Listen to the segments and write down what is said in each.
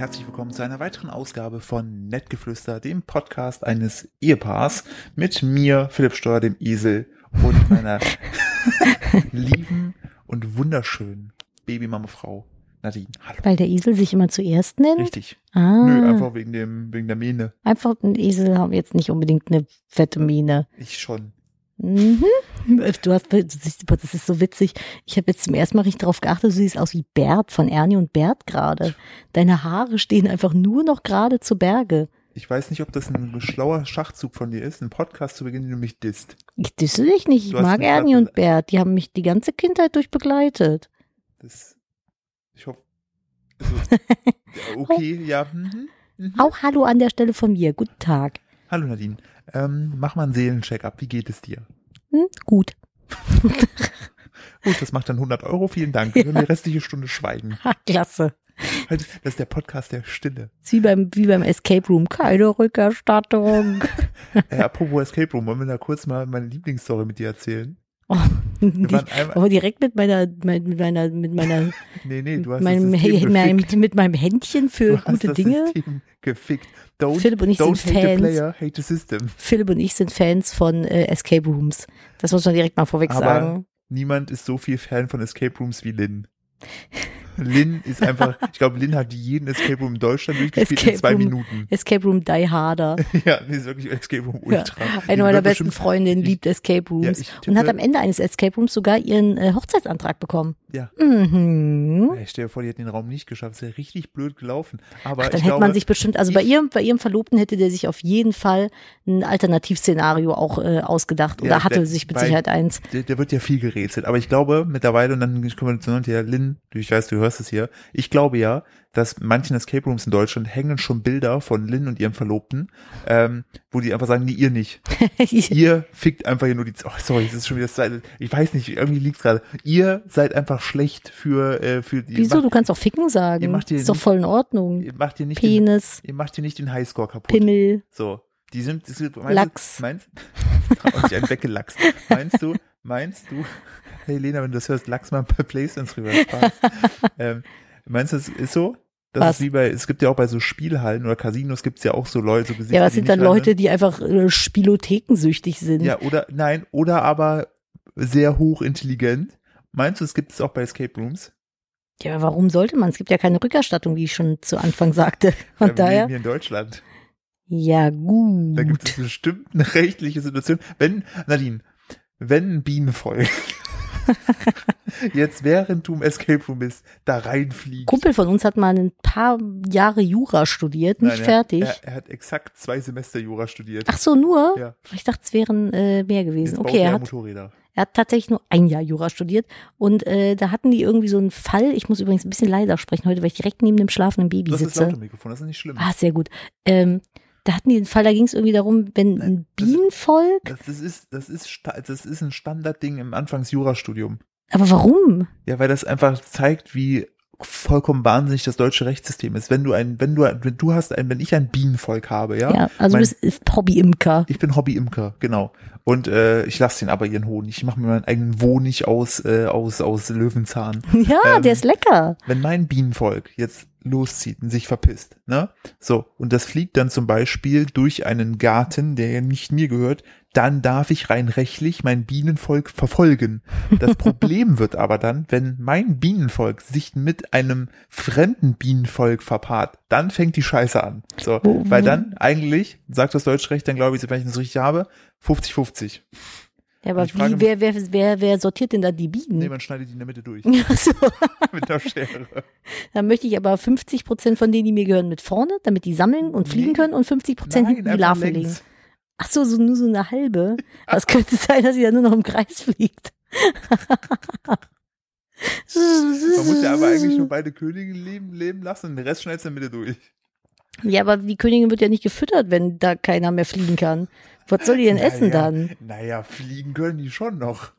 herzlich willkommen zu einer weiteren Ausgabe von Nettgeflüster, dem Podcast eines Ehepaars mit mir, Philipp Steuer, dem Esel und meiner lieben und wunderschönen Babymama-Frau Nadine. Hallo. Weil der Esel sich immer zuerst nennt? Richtig. Ah, Nö, einfach wegen dem, wegen der Mähne. einfach ein Esel haben jetzt nicht unbedingt eine fette Mähne. Ich schon. Mhm. Du hast, das ist so witzig. Ich habe jetzt zum ersten Mal richtig drauf geachtet, du siehst aus wie Bert von Ernie und Bert gerade. Deine Haare stehen einfach nur noch gerade zu Berge. Ich weiß nicht, ob das ein schlauer Schachzug von dir ist, einen Podcast zu beginnen, den du mich disst. Ich disse dich nicht. Ich Du mag Ernie und Bert. Die haben mich die ganze Kindheit durch begleitet. Das, ich hoffe, also, okay, ja. Mhm. Mhm. Auch Hallo an der Stelle von mir. Guten Tag. Hallo Nadine, ähm, mach mal einen Seelencheck-up. Wie geht es dir? Hm? Gut. Gut, das macht dann 100 Euro. Vielen Dank. Wir können die restliche Stunde schweigen. Klasse. Das ist der Podcast der Stille. Ist wie beim, wie beim Escape Room. Keine Rückerstattung. Äh, apropos Escape Room, wollen wir da kurz mal meine Lieblingsstory mit dir erzählen? Oh, Aber direkt mit meiner, mit meiner, mit meiner, nee, nee, du hast meinem, gefickt. mit meinem Händchen für Du gute Dinge. System gefickt. Don't, Philipp und ich sind hate the Fans. player, hate the system. Philipp und ich sind Fans von äh, Escape Rooms. Das muss man direkt mal vorweg Aber sagen. niemand ist so viel Fan von Escape Rooms wie Lynn. Lynn ist einfach, ich glaube, Lynn hat jeden Escape Room in Deutschland durchgespielt in Escape zwei Room. Minuten. Escape Room Die Harder. Ja, die ist wirklich Escape Room Ja. Ultra. Die Eine meiner besten Freundinnen liebt Escape Rooms Ja, und hat am Ende eines Escape Rooms sogar ihren äh, Hochzeitsantrag bekommen. Ja. Mhm. Ja, Ich stell dir vor, die hat den Raum nicht geschafft. Das wäre richtig blöd gelaufen. Aber Ach, dann hätte glaube, man sich bestimmt, also bei ihrem, bei ihrem Verlobten hätte der sich auf jeden Fall ein Alternativszenario auch äh, ausgedacht oder Ja, hatte der- sich mit bei- Sicherheit eins. der, der wird ja viel gerätselt. Aber ich glaube mittlerweile, und dann kommen wir zu ja, Lynn, du- ich weiß, du hörst es hier. Ich glaube ja, dass manchen Escape Rooms in Deutschland hängen schon Bilder von Lynn und ihrem Verlobten, ähm, wo die einfach sagen, nee, ihr nicht. Ihr fickt einfach hier nur die, oh, sorry, das ist schon wieder, das ich weiß nicht, irgendwie liegt's gerade. Ihr seid einfach schlecht für, äh, für die, Wieso? macht, Du kannst auch ficken Ihr sagen. macht hier Ist doch nicht- voll in Ordnung. ihr macht hier nicht den, Penis, ihr macht hier nicht den Highscore kaputt. Pimmel. So. Die sind, das ist, meinst Lachs. Du, meinst, sich einen weggelachst. Meinst du, meinst du, hey Lena, wenn du das hörst, lachs mal ein paar Placements rüber. Ähm, meinst du, es ist so? Das Was? ist wie bei, es gibt ja auch bei so Spielhallen oder Casinos gibt's ja auch so Leute, so Ja, was sind dann Leute, die einfach äh, Spielothekensüchtig sind? Ja, oder, nein, oder aber sehr hochintelligent. Meinst du, es gibt es auch bei Escape Rooms? Ja, aber warum sollte man? Es gibt ja keine Rückerstattung, wie ich schon zu Anfang sagte. Von Ja, daher, hier in Deutschland. ja gut. Da gibt es bestimmt eine rechtliche Situation. Wenn, Nadine, wenn ein Bienenvolk jetzt während du im Escape Room bist, da reinfliegt. Kumpel von uns hat mal ein paar Jahre Jura studiert, nicht Nein, fertig. Er, er hat exakt zwei Semester Jura studiert. Ach so, nur? ja. Ich dachte, es wären äh, mehr Jetzt gewesen. baut Okay, er hat, Motorräder. er hat tatsächlich nur ein Jahr Jura studiert und äh, da hatten die irgendwie so einen Fall. Ich muss übrigens ein bisschen leiser sprechen heute, weil ich direkt neben dem schlafenden Baby Das ist sitze. laut im Mikrofon, das ist nicht schlimm. Ah, sehr gut. Ähm, da hatten die einen Fall, da ging es irgendwie darum, wenn ein das- Bienenvolk. Das, das ist, das ist, das ist ein Standardding im Anfangs-Jurastudium. Aber warum? Ja, weil das einfach zeigt, wie vollkommen wahnsinnig das deutsche Rechtssystem ist. Wenn du ein, wenn du, wenn du hast ein, wenn ich ein Bienenvolk habe, ja, Ja, also mein- du bist Hobby-Imker. ich bin Hobbyimker, genau. Und äh, ich lasse den aber ihren Honig. Ich mache mir meinen eigenen Honig aus, äh, aus, aus Löwenzahn. Ja, Ähm, der ist lecker. Wenn mein Bienenvolk jetzt loszieht und sich verpisst, ne? So, und das fliegt dann zum Beispiel durch einen Garten, der ja nicht mir gehört, dann darf ich rein rechtlich mein Bienenvolk verfolgen. Das Problem wird aber dann, wenn mein Bienenvolk sich mit einem fremden Bienenvolk verpaart, dann fängt die Scheiße an. So, weil dann eigentlich, sagt das Deutsche Recht, dann glaube ich, wenn ich das richtig habe, 50-50. Ja, aber frage wie, wer, wer, wer, wer sortiert denn da die Bienen? Nee, man schneidet die in der Mitte durch. Ach so. mit der Schere. Dann möchte ich aber 50 Prozent von denen, die mir gehören, mit vorne, damit die sammeln und fliegen Nee. können und 50 Prozent hinten die Larven legen. Ach so, so nur so eine halbe. Aber es könnte sein, dass sie dann nur noch im Kreis fliegt. Man muss ja aber eigentlich nur beide Könige leben, leben lassen und den Rest schneidest du in der Mitte durch. Ja, aber die Königin wird ja nicht gefüttert, wenn da keiner mehr fliegen kann. Was soll die denn essen naja, dann? Naja, fliegen können die schon noch.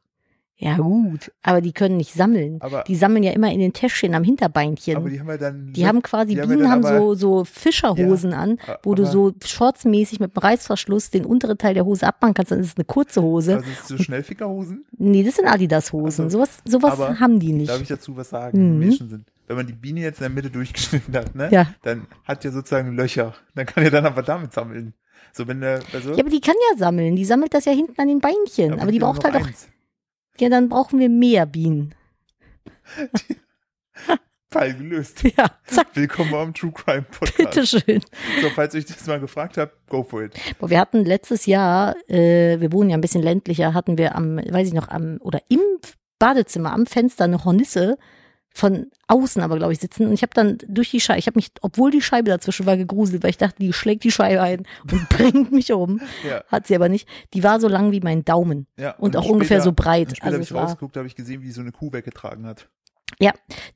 Ja, gut. Aber die können nicht sammeln. Aber, Die sammeln ja immer in den Täschchen am Hinterbeinchen. aber die haben ja dann. Die haben quasi, die ja Bienen haben aber- so, so Fischerhosen an, wo du aber- so shortsmäßig mit dem Reißverschluss den unteren Teil der Hose abmachen kannst, dann ist es eine kurze Hose. Also ist so Schnellfickerhosen. Nee, das sind Adidas-Hosen. Also, sowas sowas haben die nicht. Darf ich dazu was sagen? Mhm. Menschen sind. Wenn man die Biene jetzt in der Mitte durchgeschnitten hat, ne? Ja. Dann hat ja sozusagen Löcher. Dann kann er dann aber damit sammeln. So, wenn der, also, Ja, aber die kann ja sammeln. Die sammelt das ja hinten an den Beinchen. aber die braucht halt auch. eins. Ja, dann brauchen wir mehr Bienen. Fall gelöst. Ja, zack, Willkommen am True Crime Podcast. bitteschön. So, falls euch das mal gefragt habt, go for it. Boah, wir hatten letztes Jahr, äh, wir wohnen ja ein bisschen ländlicher, hatten wir am, weiß ich noch, am oder im Badezimmer am Fenster eine Hornisse von außen aber, glaube ich, sitzen. Und ich habe dann durch die Scheibe, ich habe mich, obwohl die Scheibe dazwischen war, gegruselt, weil ich dachte, die schlägt die Scheibe ein und bringt mich um. Ja. Hat sie aber nicht. Die war so lang wie mein Daumen ja. und, auch später- ungefähr so Und breit. später Also habe ich rausgeguckt, habe ich gesehen, wie die so eine Kuh weggetragen hat.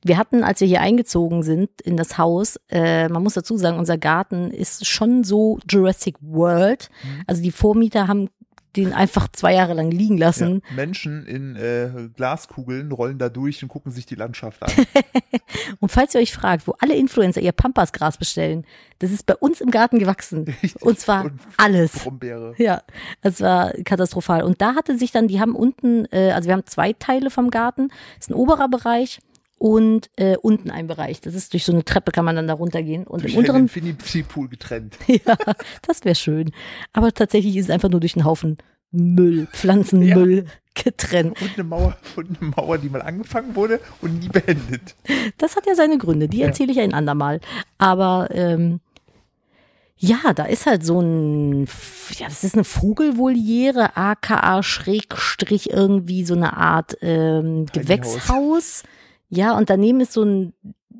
wir hatten, als wir hier eingezogen sind in das Haus, äh, man muss dazu sagen, unser Garten ist schon so Jurassic World. Mhm. Also die Vormieter haben den einfach zwei Jahre lang liegen lassen. Ja. Menschen in äh, Glaskugeln rollen da durch und gucken sich die Landschaft an. Und falls ihr euch fragt, wo alle Influencer ihr Pampasgras bestellen, das ist bei uns im Garten gewachsen. Und zwar Und alles. Brombeere. Ja, es war katastrophal. Und da hatte sich dann, die haben unten, äh, also wir haben zwei Teile vom Garten. Das ist ein oberer Bereich und äh, unten ein Bereich. Das ist durch so eine Treppe kann man dann da runtergehen. Und Durch im unteren, Infinity Pool getrennt. ja, das wäre schön. Aber tatsächlich ist es einfach nur durch einen Haufen Müll, Pflanzenmüll getrennt. Und eine Mauer, und eine Mauer, die mal angefangen wurde und nie beendet. Das hat ja seine Gründe, die Ja. erzähle ich ein andermal. Aber ähm, ja, da ist halt so ein, ja, das ist eine Vogelvoliere, aka Schrägstrich irgendwie so eine Art ähm, Gewächshaus. Ja, und daneben ist so ein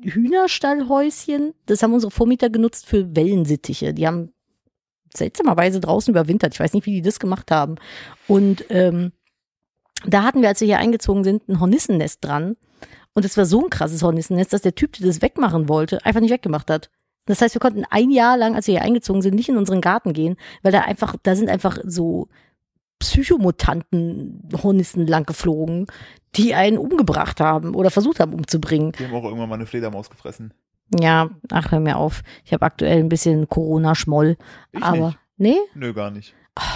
Hühnerstallhäuschen. Das haben unsere Vormieter genutzt für Wellensittiche. Die haben seltsamerweise draußen überwintert. Ich weiß nicht, wie die das gemacht haben. Und ähm, da hatten wir, als wir hier eingezogen sind, ein Hornissennest dran. Und es war so ein krasses Hornissennest, dass der Typ, der das wegmachen wollte, einfach nicht weggemacht hat. Das heißt, wir konnten ein Jahr lang, als wir hier eingezogen sind, nicht in unseren Garten gehen, weil da einfach, da sind einfach so psychomutanten Hornissen lang geflogen, die einen umgebracht haben oder versucht haben umzubringen. Die haben auch irgendwann mal eine Fledermaus gefressen. Ja, ach, hör mir auf. Ich habe aktuell ein bisschen Corona-Schmoll. Ich Aber, nicht. nee, Nö, gar nicht.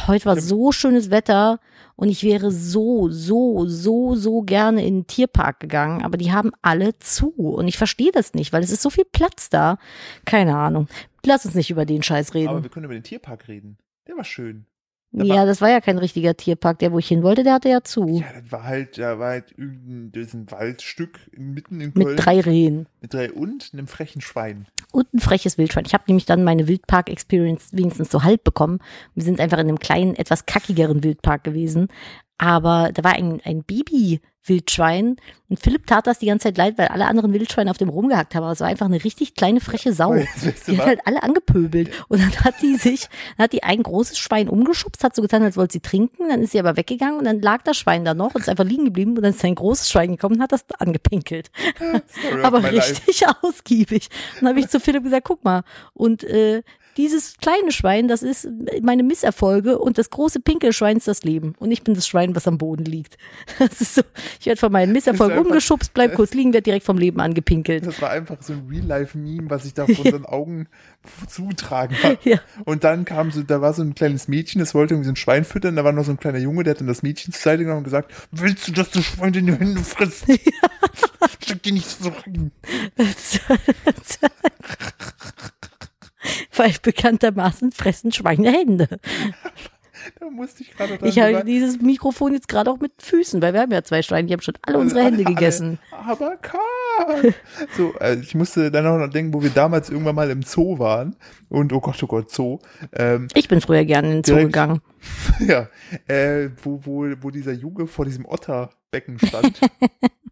heute war so schönes Wetter und ich wäre so, so, so, so gerne in den Tierpark gegangen, aber die haben alle zu und ich verstehe das nicht, weil es ist so viel Platz da. Keine Ahnung. Lass uns nicht über den Scheiß Aber reden. wir können über den Tierpark reden. Der war schön. Ja, das war ja kein richtiger Tierpark. Der, wo ich hin wollte, der hatte ja zu. Ja, das war halt, da war halt irgendein das ist ein Waldstück mitten in Köln. Mit drei Rehen. Mit drei und einem frechen Schwein. und ein freches Wildschwein. Ich habe nämlich dann meine Wildpark-Experience wenigstens so halb bekommen. Wir sind einfach in einem kleinen, etwas kackigeren Wildpark gewesen. Aber da war ein, ein Baby-Wildschwein und Philipp tat das die ganze Zeit leid, weil alle anderen Wildschweine auf dem rumgehackt haben. Aber es war einfach eine richtig kleine, freche Sau. Die hat halt alle angepöbelt. Und dann hat die sich, dann hat die ein großes Schwein umgeschubst, hat so getan, als wollte sie trinken. Dann ist sie aber weggegangen und dann lag das Schwein da noch und ist einfach liegen geblieben. Und dann ist ein großes Schwein gekommen und hat das angepinkelt aber my life. richtig ausgiebig. Dann habe ich zu Philipp gesagt, guck mal, und äh, dieses kleine Schwein, das ist meine Misserfolge und das große Pinkelschwein ist das Leben. Und ich bin das Schwein, was am Boden liegt. Das ist so, ich werde von meinen Misserfolgen einfach- umgeschubst, bleib kurz liegen, werde direkt vom Leben angepinkelt. Das war einfach so ein Real-Life-Meme, was sich da vor unseren Augen zutragen hat. Ja. Und dann kam so, da war so ein kleines Mädchen, das wollte irgendwie so ein Schwein füttern, da war noch so ein kleiner Junge, der hat dann das Mädchen zur Seite genommen und gesagt, willst du, dass das Schwein in die Hände frisst? Steck die nicht so rein. Weil bekanntermaßen fressen Schweine Hände. Da musste ich gerade Ich halte denken. dieses Mikrofon jetzt gerade auch mit Füßen, weil wir haben ja zwei Schweine, die haben schon alle unsere Hände Alle- gegessen. Aber Karl! So, äh, ich musste dann auch noch denken, wo wir damals irgendwann mal im Zoo waren. Und, oh Gott, oh Gott, Zoo. Ähm, Ich bin früher gerne in den Zoo Direkt- gegangen. ja, äh, wo, wo, wo dieser Junge vor diesem Otterbecken stand.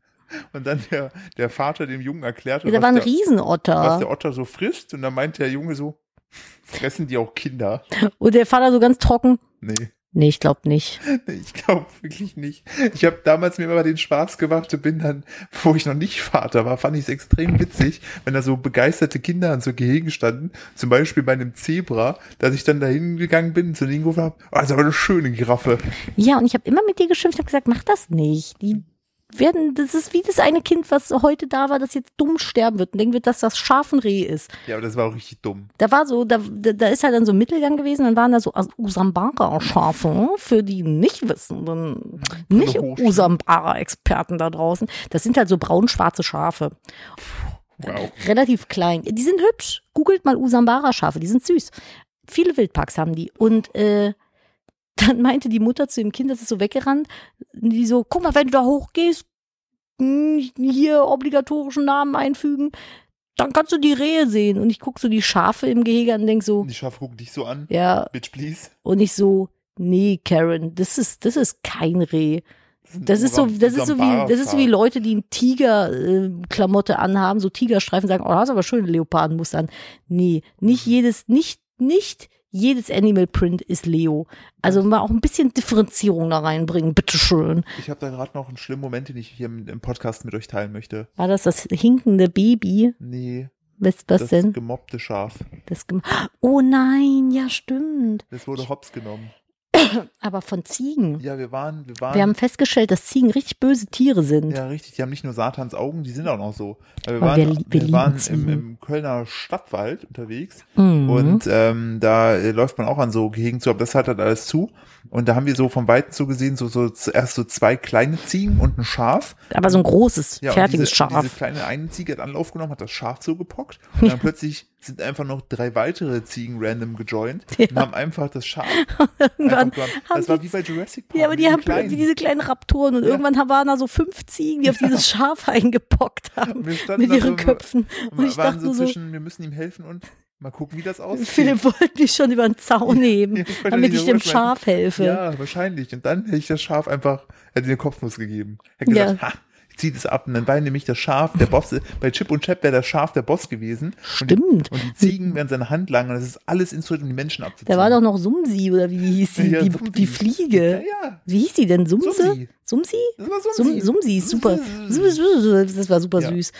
und dann der, der Vater dem Jungen erklärte, Da was, war ein der, was Riesenotter. der Otter so frisst. Und dann meinte der Junge so, fressen die auch Kinder? Und der Vater so ganz trocken. Nee. Nee, ich glaube nicht. Ich glaube wirklich nicht. Ich habe damals mir immer den Spaß gemacht und bin dann, wo ich noch nicht Vater war, fand ich es extrem witzig, wenn da so begeisterte Kinder an so Gehegen standen, zum Beispiel bei einem Zebra, dass ich dann da hingegangen bin, zu denen gerufen habe, oh, das ist aber eine schöne Giraffe. Ja, und ich habe immer mit dir geschimpft, habe gesagt, mach das nicht. Die werden, das ist wie das eine Kind, was heute da war, das jetzt dumm sterben wird und denken wird, dass das scharfen Reh ist. Ja, aber das war auch richtig dumm. Da war so, da, da da ist halt dann so ein Mittelgang gewesen, dann waren da so Usambara-Schafe, für die nicht wissen, dann nicht. Usambara-Experten da draußen. Das sind halt so braun-schwarze Schafe. Wow. relativ klein. Die sind hübsch. Googelt mal Usambara-Schafe, die sind süß. Viele Wildparks haben die. Und äh, dann meinte die Mutter zu dem Kind, das ist so weggerannt, die so, guck mal, wenn du da hochgehst, hm, hier obligatorischen Namen einfügen, dann kannst du die Rehe sehen. Und ich guck so die Schafe im Gehege an und denk so, Die Schafe gucken dich so an. ja, Bitch, please. und ich so, nee, Karen, das ist, das ist kein Reh. Das ist so, das ist so wie, das ist so wie Leute, die ein Tiger-Klamotte anhaben, so Tigerstreifen sagen, oh, hast aber schöne Leopardenmuster an. Nee, nicht jedes, nicht, nicht jedes Animal Print ist Leo. Also mal auch ein bisschen Differenzierung da reinbringen, bitteschön. Ich habe da gerade noch einen schlimmen Moment, den ich hier im im Podcast mit euch teilen möchte. War das das hinkende Baby? Nee, Was, was das denn? gemobbte Schaf. Das gem oh nein, ja stimmt. Das wurde hops genommen. Aber von Ziegen. Ja, wir waren, wir waren. Wir haben festgestellt, dass Ziegen richtig böse Tiere sind. ja, richtig, die haben nicht nur Satans Augen, die sind auch noch so. Weil wir Aber waren, wir wir wir waren im, im Kölner Stadtwald unterwegs Mhm. und ähm, da äh, läuft man auch an so Gehegen zu, aber das hat halt alles zu. Und da haben wir so vom Weiten so gesehen, so, so zuerst so zwei kleine Ziegen und ein Schaf. Aber so ein großes, Ja, und fertiges diese, Schaf. Diese kleine eine Ziege hat Anlauf genommen, hat das Schaf so gepockt und dann plötzlich sind einfach noch drei weitere Ziegen random gejoint und haben einfach das Schaf Irgendwann Das war wie bei Jurassic Park. Ja, aber die haben kleinen. wie diese kleinen Raptoren und irgendwann waren da so fünf Ziegen, die auf dieses Schaf eingepockt haben mit ihren so- Köpfen. Und ich waren dachte so, zwischen, wir müssen ihm helfen und mal gucken, wie das aussieht. Philipp wollte mich schon über den Zaun heben, Ja, ich damit ich dem. Schaf helfe. Ja, wahrscheinlich. Und dann hätte ich das Schaf einfach, hätte den Kopfnuss gegeben. Hätte gesagt, ha, ich zieh das ab. Und dann war nämlich das Schaf, der Boss, bei Chip und Chap wäre das Schaf der Boss gewesen. Und die, Stimmt. und die Ziegen wären seine Hand lang und das ist alles instruiert, um die Menschen abzuziehen. Da war doch noch Sumsi oder wie hieß sie? Ja, die, die Fliege. Ja, ja. Wie hieß die denn? Sumse? Sumsi. Sumsi? Das war Sum, Sumsi. Sumsi ist super. Sumsi. Das war super Ja. süß.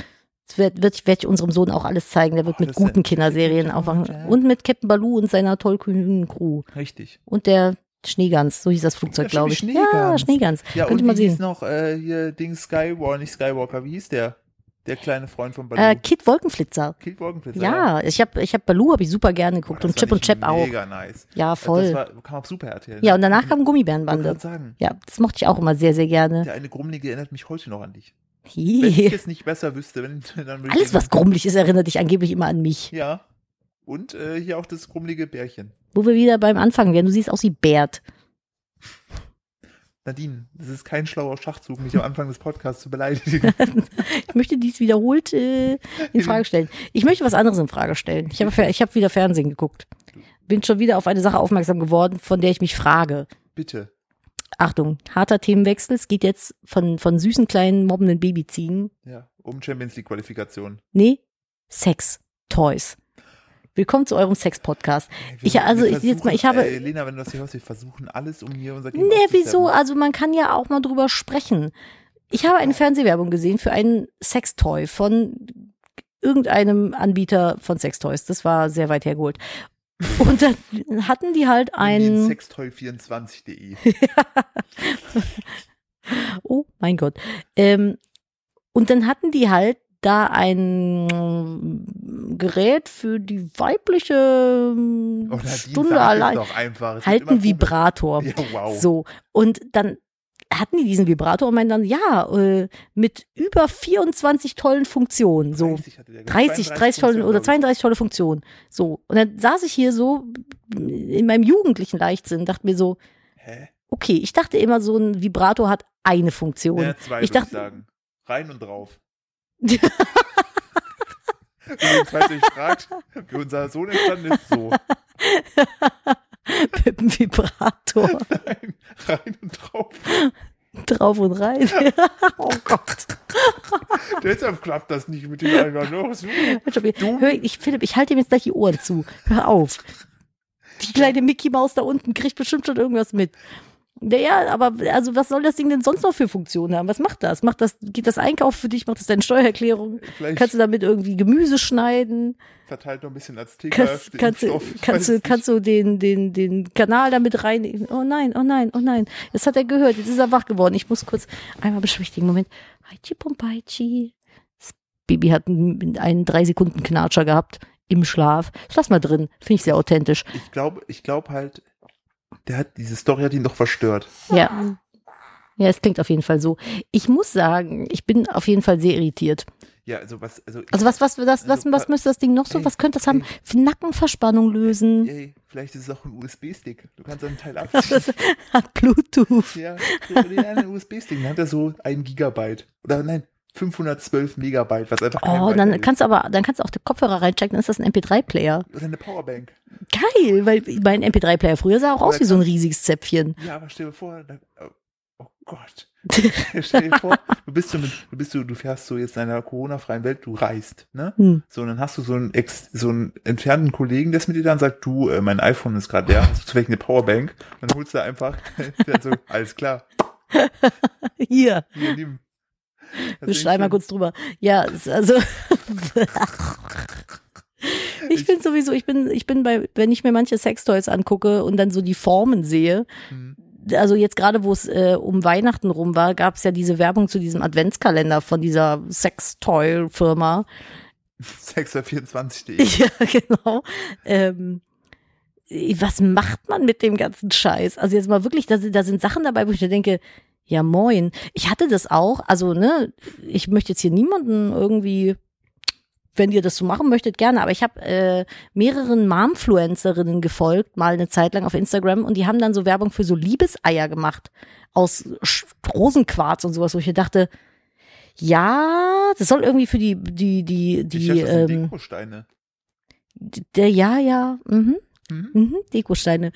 Das wird, wird, werde ich unserem Sohn auch alles zeigen. Der wird Oh, mit das guten Kinderserien aufwachen. Ja. Und mit Captain Baloo und seiner tollkühnen Crew. Richtig. Und der Schneegans, so hieß das Flugzeug, Ja, glaube ich. stimmt, Ja, Schneegans. Schneegans. Ja, Könnt und mal wie hieß sehen. noch äh, hier Ding Skywalker, nicht Skywalker, wie hieß der? Der kleine Freund von Baloo. Äh, Kid Wolkenflitzer. Kid Wolkenflitzer. Ja, ich habe ich hab Baloo habe ich super gerne geguckt das und Chip und ich Chap auch. Mega nice. Ja, Das voll. war, kam auf Super RTL. Ja, und danach kam Ich Gummibärenbande. gerade sagen, Ja, das mochte ich auch immer sehr, sehr gerne. der eine Grummelige erinnert mich heute noch an dich. Wenn ich Hi. es nicht besser wüsste, wenn, dann würde ich Alles, den- was grummelig ist, erinnert dich angeblich immer an mich. Ja. Und äh, hier auch das grummelige Bärchen. Wo wir wieder beim Anfang wären. Du siehst aus wie Bert. Nadine, das ist kein schlauer Schachzug, mich am Anfang des Podcasts zu beleidigen. Ich möchte dies wiederholt äh, in Frage stellen. Ich möchte was anderes in Frage stellen. Ich habe ich hab wieder Fernsehen geguckt. Bin schon wieder auf eine Sache aufmerksam geworden, von der ich mich frage. Bitte. Achtung, harter Themenwechsel. Es geht jetzt von, von süßen kleinen mobbenden Babyziegen. Ja, um Champions League Qualifikation. Nee, Sex, Toys. Willkommen zu eurem Sex-Podcast. Ich- also, ich- jetzt mal, ich habe- Ey, Lena, wenn du das hier hörst, wir versuchen alles, um hier unser Kind Nee, wieso? Also man kann ja auch mal drüber sprechen. Ich habe eine Fernsehwerbung gesehen für einen Sextoy von irgendeinem Anbieter von Sextoys. Das war sehr weit hergeholt. Und dann hatten die halt ein, Sextoy24.de. oh mein Gott. Ähm, und dann hatten die halt da ein mm, Gerät für die weibliche Nadine, Stunde allein. Doch einfach. Es Halt ein Vibrator. Ja, wow. So, und dann hatten die diesen Vibrator und meinten dann, ja, äh, mit über 24 tollen Funktionen. So 30 hatte der, 30, 30 tolle oder 32 tolle Funktionen. So. Und dann saß ich hier so in meinem jugendlichen Leichtsinn, dachte mir so, Hä? okay, ich dachte immer, so ein Vibrator hat eine Funktion. Ja, zwei, ich würde ich dachte- sagen. Rein und drauf. Ihr jetzt weiter euch fragt, wie unser Sohn entstanden ist, so. mit dem Vibrator Nein, rein und drauf. drauf und rein. oh Gott. Deshalb klappt das nicht mit dem einfach los. Du- Hör, ich, Philipp, ich halte ihm jetzt gleich die Ohren zu. Hör auf. Die kleine Mickey Maus da unten kriegt bestimmt schon irgendwas mit. Naja, aber also was soll das Ding denn sonst noch für Funktionen haben? Was macht das? Macht das, geht das Einkauf für dich? Macht das deine Steuererklärung? Vielleicht Kannst du damit irgendwie Gemüse schneiden? verteilt noch ein bisschen Azteca. Kannst, kannst, du, kannst, du, kannst du den, den, den Kanal damit rein? Oh nein, oh nein, oh nein. Das hat er gehört. Jetzt ist er wach geworden. Ich muss kurz einmal beschwichtigen. Moment. Haichi Pompaichi. Das Baby hat einen, einen drei Sekunden Knatscher gehabt im Schlaf. Das lass mal drin. Finde ich sehr authentisch. Ich glaube, ich glaube halt, der hat, diese Story hat ihn doch verstört. Ja. Ja, es klingt auf jeden Fall so. Ich muss sagen, ich bin auf jeden Fall sehr irritiert. Ja, also was, also, Also was, was, was, was, Also, was müsste das Ding noch so? ey, Was könnte das haben? ey. Nackenverspannung lösen. Ey, vielleicht ist es auch ein USB-Stick. Du kannst einen Teil abziehen. Das hat Bluetooth. ja, ja, nee, ein USB-Stick. Dann hat er so ein Gigabyte. Oder nein, 512 Megabyte, was einfach Oh, dann ist. kannst du aber, dann kannst du auch den Kopfhörer reinchecken, dann ist das ein MP3-Player. Oder eine Powerbank. Geil, weil mein MP3-Player früher sah auch aus wie so ein riesiges Zäpfchen. Ja, aber stell dir vor, da, oh Gott. stell dir vor, du bist so mit, du bist so, du fährst so jetzt in einer Corona-freien Welt, du reist, ne? Hm. So, und dann hast du so einen, ex, so einen entfernten Kollegen, der ist mit dir da und sagt, du, äh, mein iPhone ist gerade leer, hast du vielleicht eine Powerbank? Und dann holst du einfach, der so, alles klar, Hier, hier, nimm. Wir schreiben mal kurz drüber. Ja, also. Ich bin sowieso, ich bin, ich bin bei, wenn ich mir manche Sextoys angucke und dann so die Formen sehe, schön. also jetzt gerade, wo es äh, um Weihnachten rum war, gab es ja diese Werbung zu diesem Adventskalender von dieser Sextoy-Firma. Sexer24.de. Ja, genau. Ähm, was macht man mit dem ganzen Scheiß? Also jetzt mal wirklich, da sind, da sind Sachen dabei, wo ich mir denke, ja moin. Ich hatte das auch, also ne, ich möchte jetzt hier niemanden irgendwie, wenn ihr das so machen möchtet, gerne, aber ich habe äh, mehreren Momfluencerinnen gefolgt, mal eine Zeit lang auf Instagram und die haben dann so Werbung für so Liebeseier gemacht aus Rosenquarz und sowas, wo ich mir dachte, ja, das soll irgendwie für die, die, die, Ich die, dachte, das sind ähm, Dekosteine. der, ja, ja, mhm. Mhm. Mhm, Dekosteine.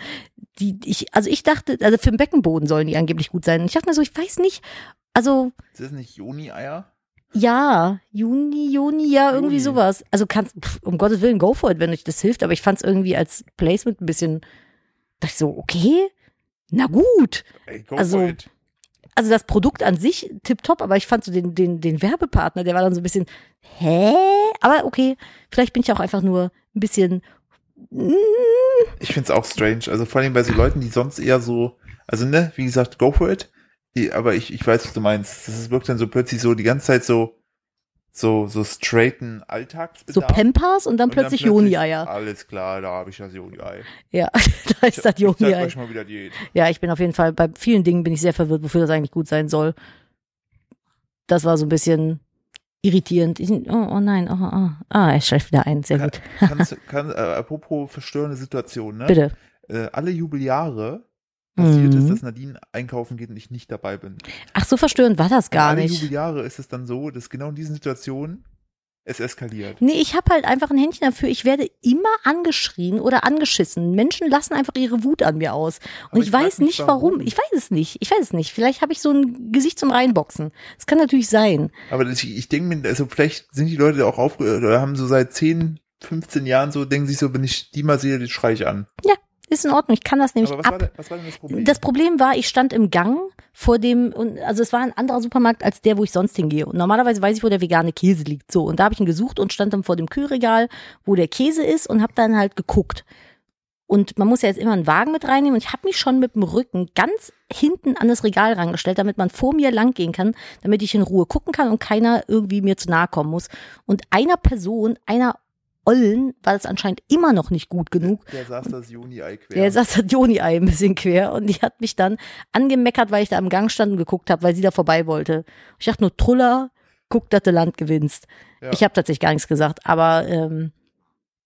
Die, ich, also ich dachte, also für den Beckenboden sollen die angeblich gut sein. Ich dachte mir so, ich weiß nicht, also Ist das nicht Joni-Eier? ja, Juni, Juni, ja, irgendwie Juni. sowas. Also kannst, pff, um Gottes Willen, go for it, wenn euch das hilft. Aber ich fand es irgendwie als Placement ein bisschen, dachte ich so, okay, na gut. Ey, go Also, for it. Also das Produkt an sich tipptopp, aber ich fand so den, den, den Werbepartner, der war dann so ein bisschen, hä? Aber okay, vielleicht bin ich auch einfach nur ein bisschen, Ich find's auch strange. Also vor allem bei so Leuten, die sonst eher so, also ne, wie gesagt, go for it. Aber ich, ich weiß, was du meinst. Das ist- wirkt dann so plötzlich so die ganze Zeit so, so, so straighten so Alltagsbedarf. Pampers und dann Und plötzlich Joni-Eier. Alles klar, da habe ich das Joni-Ei. Ja, da ist das Ich zeig Joni-Ei. euch mal wieder Diät. Ja, ich bin auf jeden Fall, bei vielen Dingen bin ich sehr verwirrt, wofür das eigentlich gut sein soll. Das war so ein bisschen irritierend. Ich, oh, oh nein, oh, oh. ah, er schläft wieder ein, sehr gut. Kannst, kann, äh, apropos verstörende Situation, ne? Bitte. Äh, alle Jubeljahre passiert Mhm. es, dass Nadine einkaufen geht und ich nicht dabei bin. Ach, so verstörend war das gar alle nicht. Jubeljahre ist es dann so, dass genau in diesen Situationen es eskaliert. Nee, ich habe halt einfach ein Händchen dafür. Ich werde immer angeschrien oder angeschissen. Menschen lassen einfach ihre Wut an mir aus. Und ich, ich weiß nicht warum. warum. Ich weiß es nicht. Ich weiß es nicht. Vielleicht habe ich so ein Gesicht zum Reinboxen. Das kann natürlich sein. Aber das, ich, ich denke mir, also vielleicht sind die Leute auch aufgehört oder haben so seit 10, 15 Jahren so, denken sich so, wenn ich die mal sehe, die schreie ich an. Ist in Ordnung. Ich kann das nämlich Aber was ab. war, denn, was war denn das Problem? Das Problem war, ich stand im Gang vor dem, und also es war ein anderer Supermarkt als der, wo ich sonst hingehe. Und normalerweise weiß ich, wo der vegane Käse liegt. So, und da habe ich ihn gesucht und stand dann vor dem Kühlregal, wo der Käse ist und habe dann halt geguckt. Und man muss ja jetzt immer einen Wagen mit reinnehmen. Und ich habe mich schon mit dem Rücken ganz hinten an das Regal rangestellt, damit man vor mir lang gehen kann, damit ich in Ruhe gucken kann und keiner irgendwie mir zu nahe kommen muss. Und einer Person, einer Ollen, war es anscheinend immer noch nicht gut genug. der saß das Juni-Ei quer. Der saß das Joni-Ei ein bisschen quer und die hat mich dann angemeckert, weil ich da am Gang stand und geguckt habe, weil sie da vorbei wollte. Ich dachte nur, Truller, guck, dass du Land gewinnst. Ja. Ich habe tatsächlich gar nichts gesagt, aber ähm,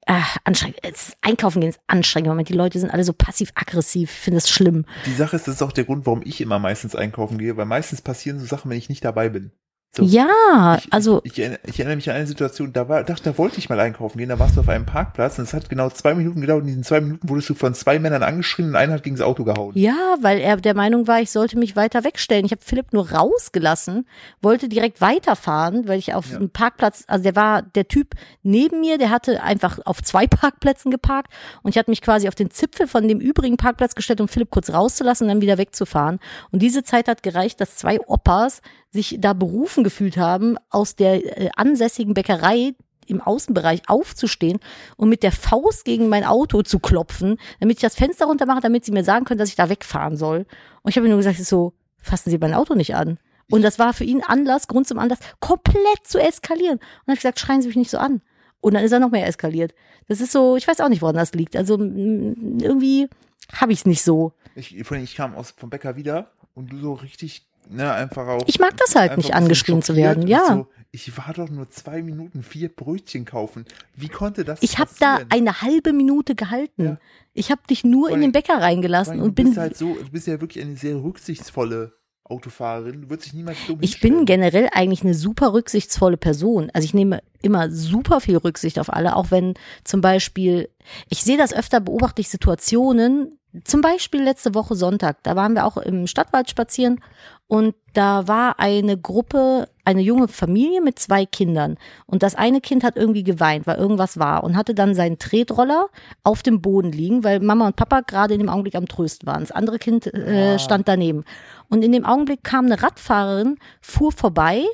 ach, anstrengend. Einkaufen gehen ist anstrengend Moment. Die Leute sind alle so passiv-aggressiv. Ich finde es schlimm. Die Sache ist, das ist auch der Grund, warum ich immer meistens einkaufen gehe, weil meistens passieren so Sachen, wenn ich nicht dabei bin. So. Ja, Ich, also ich, ich, erinnere, ich erinnere mich an eine Situation, da war, dachte, da wollte ich mal einkaufen gehen, da warst du auf einem Parkplatz und es hat genau zwei Minuten gedauert. In diesen zwei Minuten wurdest du von zwei Männern angeschrien und einer hat gegen das Auto gehauen. Ja, weil er der Meinung war, ich sollte mich weiter wegstellen. Ich habe Philipp nur rausgelassen, wollte direkt weiterfahren, weil ich auf Ja. einem Parkplatz, also der war der Typ neben mir, der hatte einfach auf zwei Parkplätzen geparkt und ich hatte mich quasi auf den Zipfel von dem übrigen Parkplatz gestellt, um Philipp kurz rauszulassen und dann wieder wegzufahren. Und diese Zeit hat gereicht, dass zwei Oppas sich da berufen gefühlt haben, aus der äh, ansässigen Bäckerei im Außenbereich aufzustehen und mit der Faust gegen mein Auto zu klopfen, damit ich das Fenster runter mache, damit sie mir sagen können, dass ich da wegfahren soll. Und ich habe nur gesagt, so, fassen Sie mein Auto nicht an. Und das war für ihn Anlass, Grund zum Anlass, komplett zu eskalieren. Und dann habe ich gesagt, schreien Sie mich nicht so an. Und dann ist er noch mehr eskaliert. Das ist so, ich weiß auch nicht, woran das liegt. Also irgendwie habe ich es nicht so. Ich, ich kam aus vom Bäcker wieder und du so richtig ne, einfach auch. Ich mag das halt nicht, angeschrien zu werden, ja. So, ich war doch nur zwei Minuten vier Brötchen kaufen. Wie konnte das Ich habe da eine halbe Minute gehalten. Ja. Ich habe dich nur Vor in den Bäcker reingelassen und du bin bist halt so, du bist ja wirklich eine sehr rücksichtsvolle Autofahrerin. Du würdest dich niemals dumm Ich bin generell eigentlich eine super rücksichtsvolle Person. Also ich nehme immer super viel Rücksicht auf alle, auch wenn zum Beispiel, ich sehe das öfter, beobachte ich Situationen, zum Beispiel letzte Woche Sonntag, da waren wir auch im Stadtwald spazieren und da war eine Gruppe, eine junge Familie mit zwei Kindern und das eine Kind hat irgendwie geweint, weil irgendwas war und hatte dann seinen Tretroller auf dem Boden liegen, weil Mama und Papa gerade in dem Augenblick am Trösten waren. Das andere Kind äh, stand daneben. Und in dem Augenblick kam eine Radfahrerin, fuhr vorbei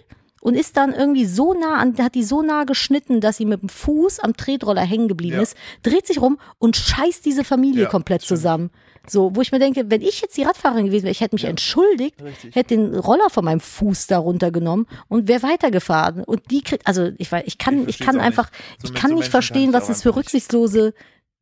und ist dann irgendwie so nah an, hat die so nah geschnitten, dass sie mit dem Fuß am Tretroller hängen geblieben Ja. ist, dreht sich rum und scheißt diese Familie Ja, komplett stimmt. zusammen. So, wo ich mir denke, wenn ich jetzt die Radfahrerin gewesen wäre, ich hätte mich Ja. entschuldigt, Richtig. hätte den Roller von meinem Fuß da runtergenommen und wäre weitergefahren. Und die kriegt, also ich weiß, ich kann, Ich ich, kann einfach. So ich kann so nicht Menschen verstehen, kann was es für einfach nicht.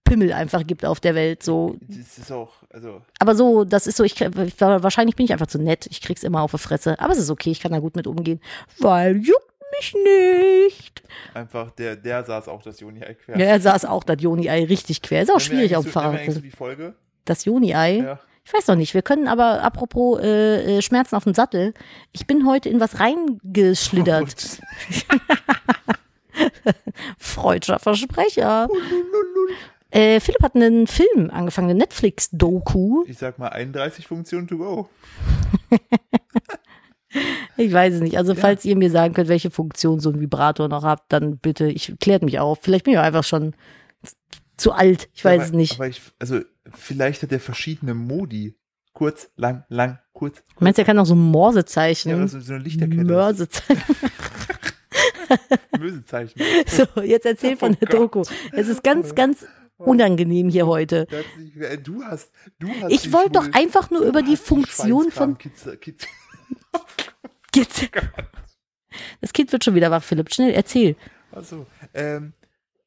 Pimmel einfach gibt auf der Welt. So, Das ist auch, also, aber so, das ist so, ich, wahrscheinlich bin ich einfach zu nett. Ich krieg's immer auf die Fresse. Aber es ist okay, ich kann da gut mit umgehen. Weil juckt mich nicht. einfach, der, der saß auch das Joni-Ei quer. Ja, er saß auch das Joni-Ei richtig quer. Ist auch wir schwierig auf dem so, Fahrrad. so die Folge? Das Joni-Ei. Ja. Ich weiß noch nicht. Wir können aber, apropos äh, äh, Schmerzen auf dem Sattel, ich bin heute in was reingeschlittert. Gut. Freudscher Versprecher. Äh, Philipp hat einen Film angefangen, eine Netflix-Doku. Ich sag mal 31 Funktionen to go. Ich weiß es nicht. Also, falls ihr mir sagen könnt, welche Funktion so ein Vibrator noch habt, dann bitte, ich klärt mich auf. Vielleicht bin ich auch einfach schon zu alt. Ich weiß aber, es nicht. Aber ich, also, vielleicht hat er verschiedene Modi. Kurz, lang, lang, kurz. Meinst du, er kann noch so Ja, Morsezeichen, oder so, so eine Lichterkette. Mörsezeichen. Mösezeichen. So, jetzt erzähl von Oh der Gott. Doku. Es ist ganz, ganz unangenehm hier heute. Du hast, du hast Ich wollte doch einfach nur über die Funktion von Schweinskram, Kitze- Kitze- Jetzt. Das Kind wird schon wieder wach, Philipp. Schnell, erzähl. Achso, ähm,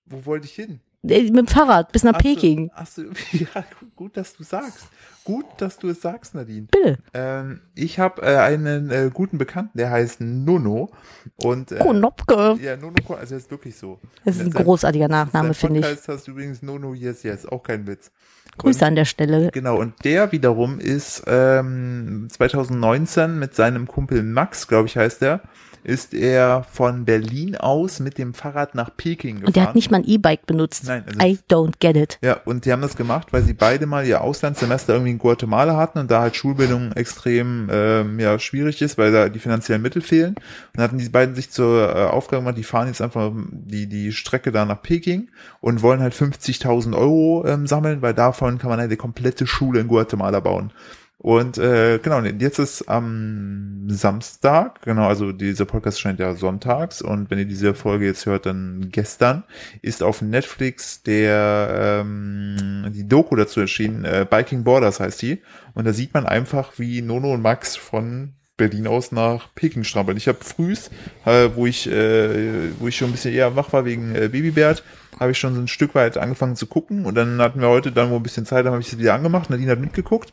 wo wollte ich hin? Äh, Mit dem Fahrrad bis nach Ach so, Peking. Ach so, ja, gut, dass du sagst. Gut, dass du es sagst, Nadine. Bitte. Ähm, ich habe äh, einen äh, guten Bekannten, der heißt Nono. Und, äh, Konopke. Ja, Nono, also er ist wirklich so. Das ist ein Sein- großartiger Nachname, finde ich. Podcast heißt übrigens Nono Yes Yes, auch kein Witz. Grüße an der Stelle. Genau, und der wiederum ist ähm, 2019 mit seinem Kumpel Max, glaube ich heißt er, ist er von Berlin aus mit dem Fahrrad nach Peking gefahren. Und der hat nicht mal ein E-Bike benutzt. Nein, also- I don't get it. Ja, und die haben das gemacht, weil sie beide mal ihr Auslandssemester irgendwie in Guatemala hatten und da halt Schulbildung extrem ähm, ja, schwierig ist, weil da die finanziellen Mittel fehlen. Und dann hatten die beiden sich zur äh, Aufgabe gemacht, die fahren jetzt einfach die, die Strecke da nach Peking und wollen halt 50.000 Euro ähm, sammeln, weil davon kann man halt die komplette Schule in Guatemala bauen. Und äh, genau, jetzt ist am Samstag, genau, also dieser Podcast scheint ja sonntags und wenn ihr diese Folge jetzt hört, dann gestern, ist auf Netflix der ähm, die Doku dazu erschienen, äh, Biking Borders heißt die. Und da sieht man einfach, wie Nono und Max von Berlin aus nach Peking strampeln. Ich habe frühs, äh, wo ich äh, wo ich schon ein bisschen eher wach war wegen äh, Babybert, habe ich schon so ein Stück weit angefangen zu gucken und dann hatten wir heute dann wo ein bisschen Zeit, dann habe ich es wieder angemacht, Nadine hat mitgeguckt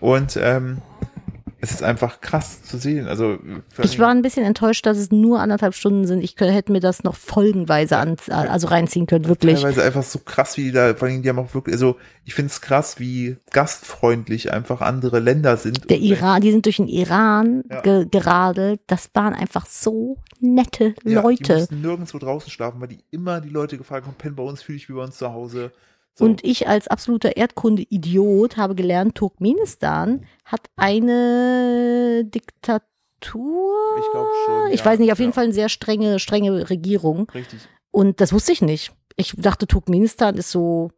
und ähm, es ist einfach krass zu sehen. Also Ich war ein bisschen enttäuscht, dass es nur anderthalb Stunden sind. Ich kö- hätte mir das noch folgenweise an, also reinziehen können, wirklich. teilweise einfach so krass, wie die da, vor allem die haben auch wirklich, also ich finde es krass, wie gastfreundlich einfach andere Länder sind. Der Iran, die sind durch den Iran Ja. ge geradelt. Das waren einfach so nette Ja, Die Leute. mussten nirgendwo draußen schlafen, weil die immer die Leute gefragt haben, penn bei uns, fühle ich wie bei uns zu Hause. So. Und ich als absoluter Erdkunde-Idiot habe gelernt, Turkmenistan hat eine Diktatur. Ich glaube schon. Ich ja, weiß nicht, auf jeden ja, Fall eine sehr strenge, strenge Regierung. Richtig. Und das wusste ich nicht. Ich dachte, Turkmenistan ist so,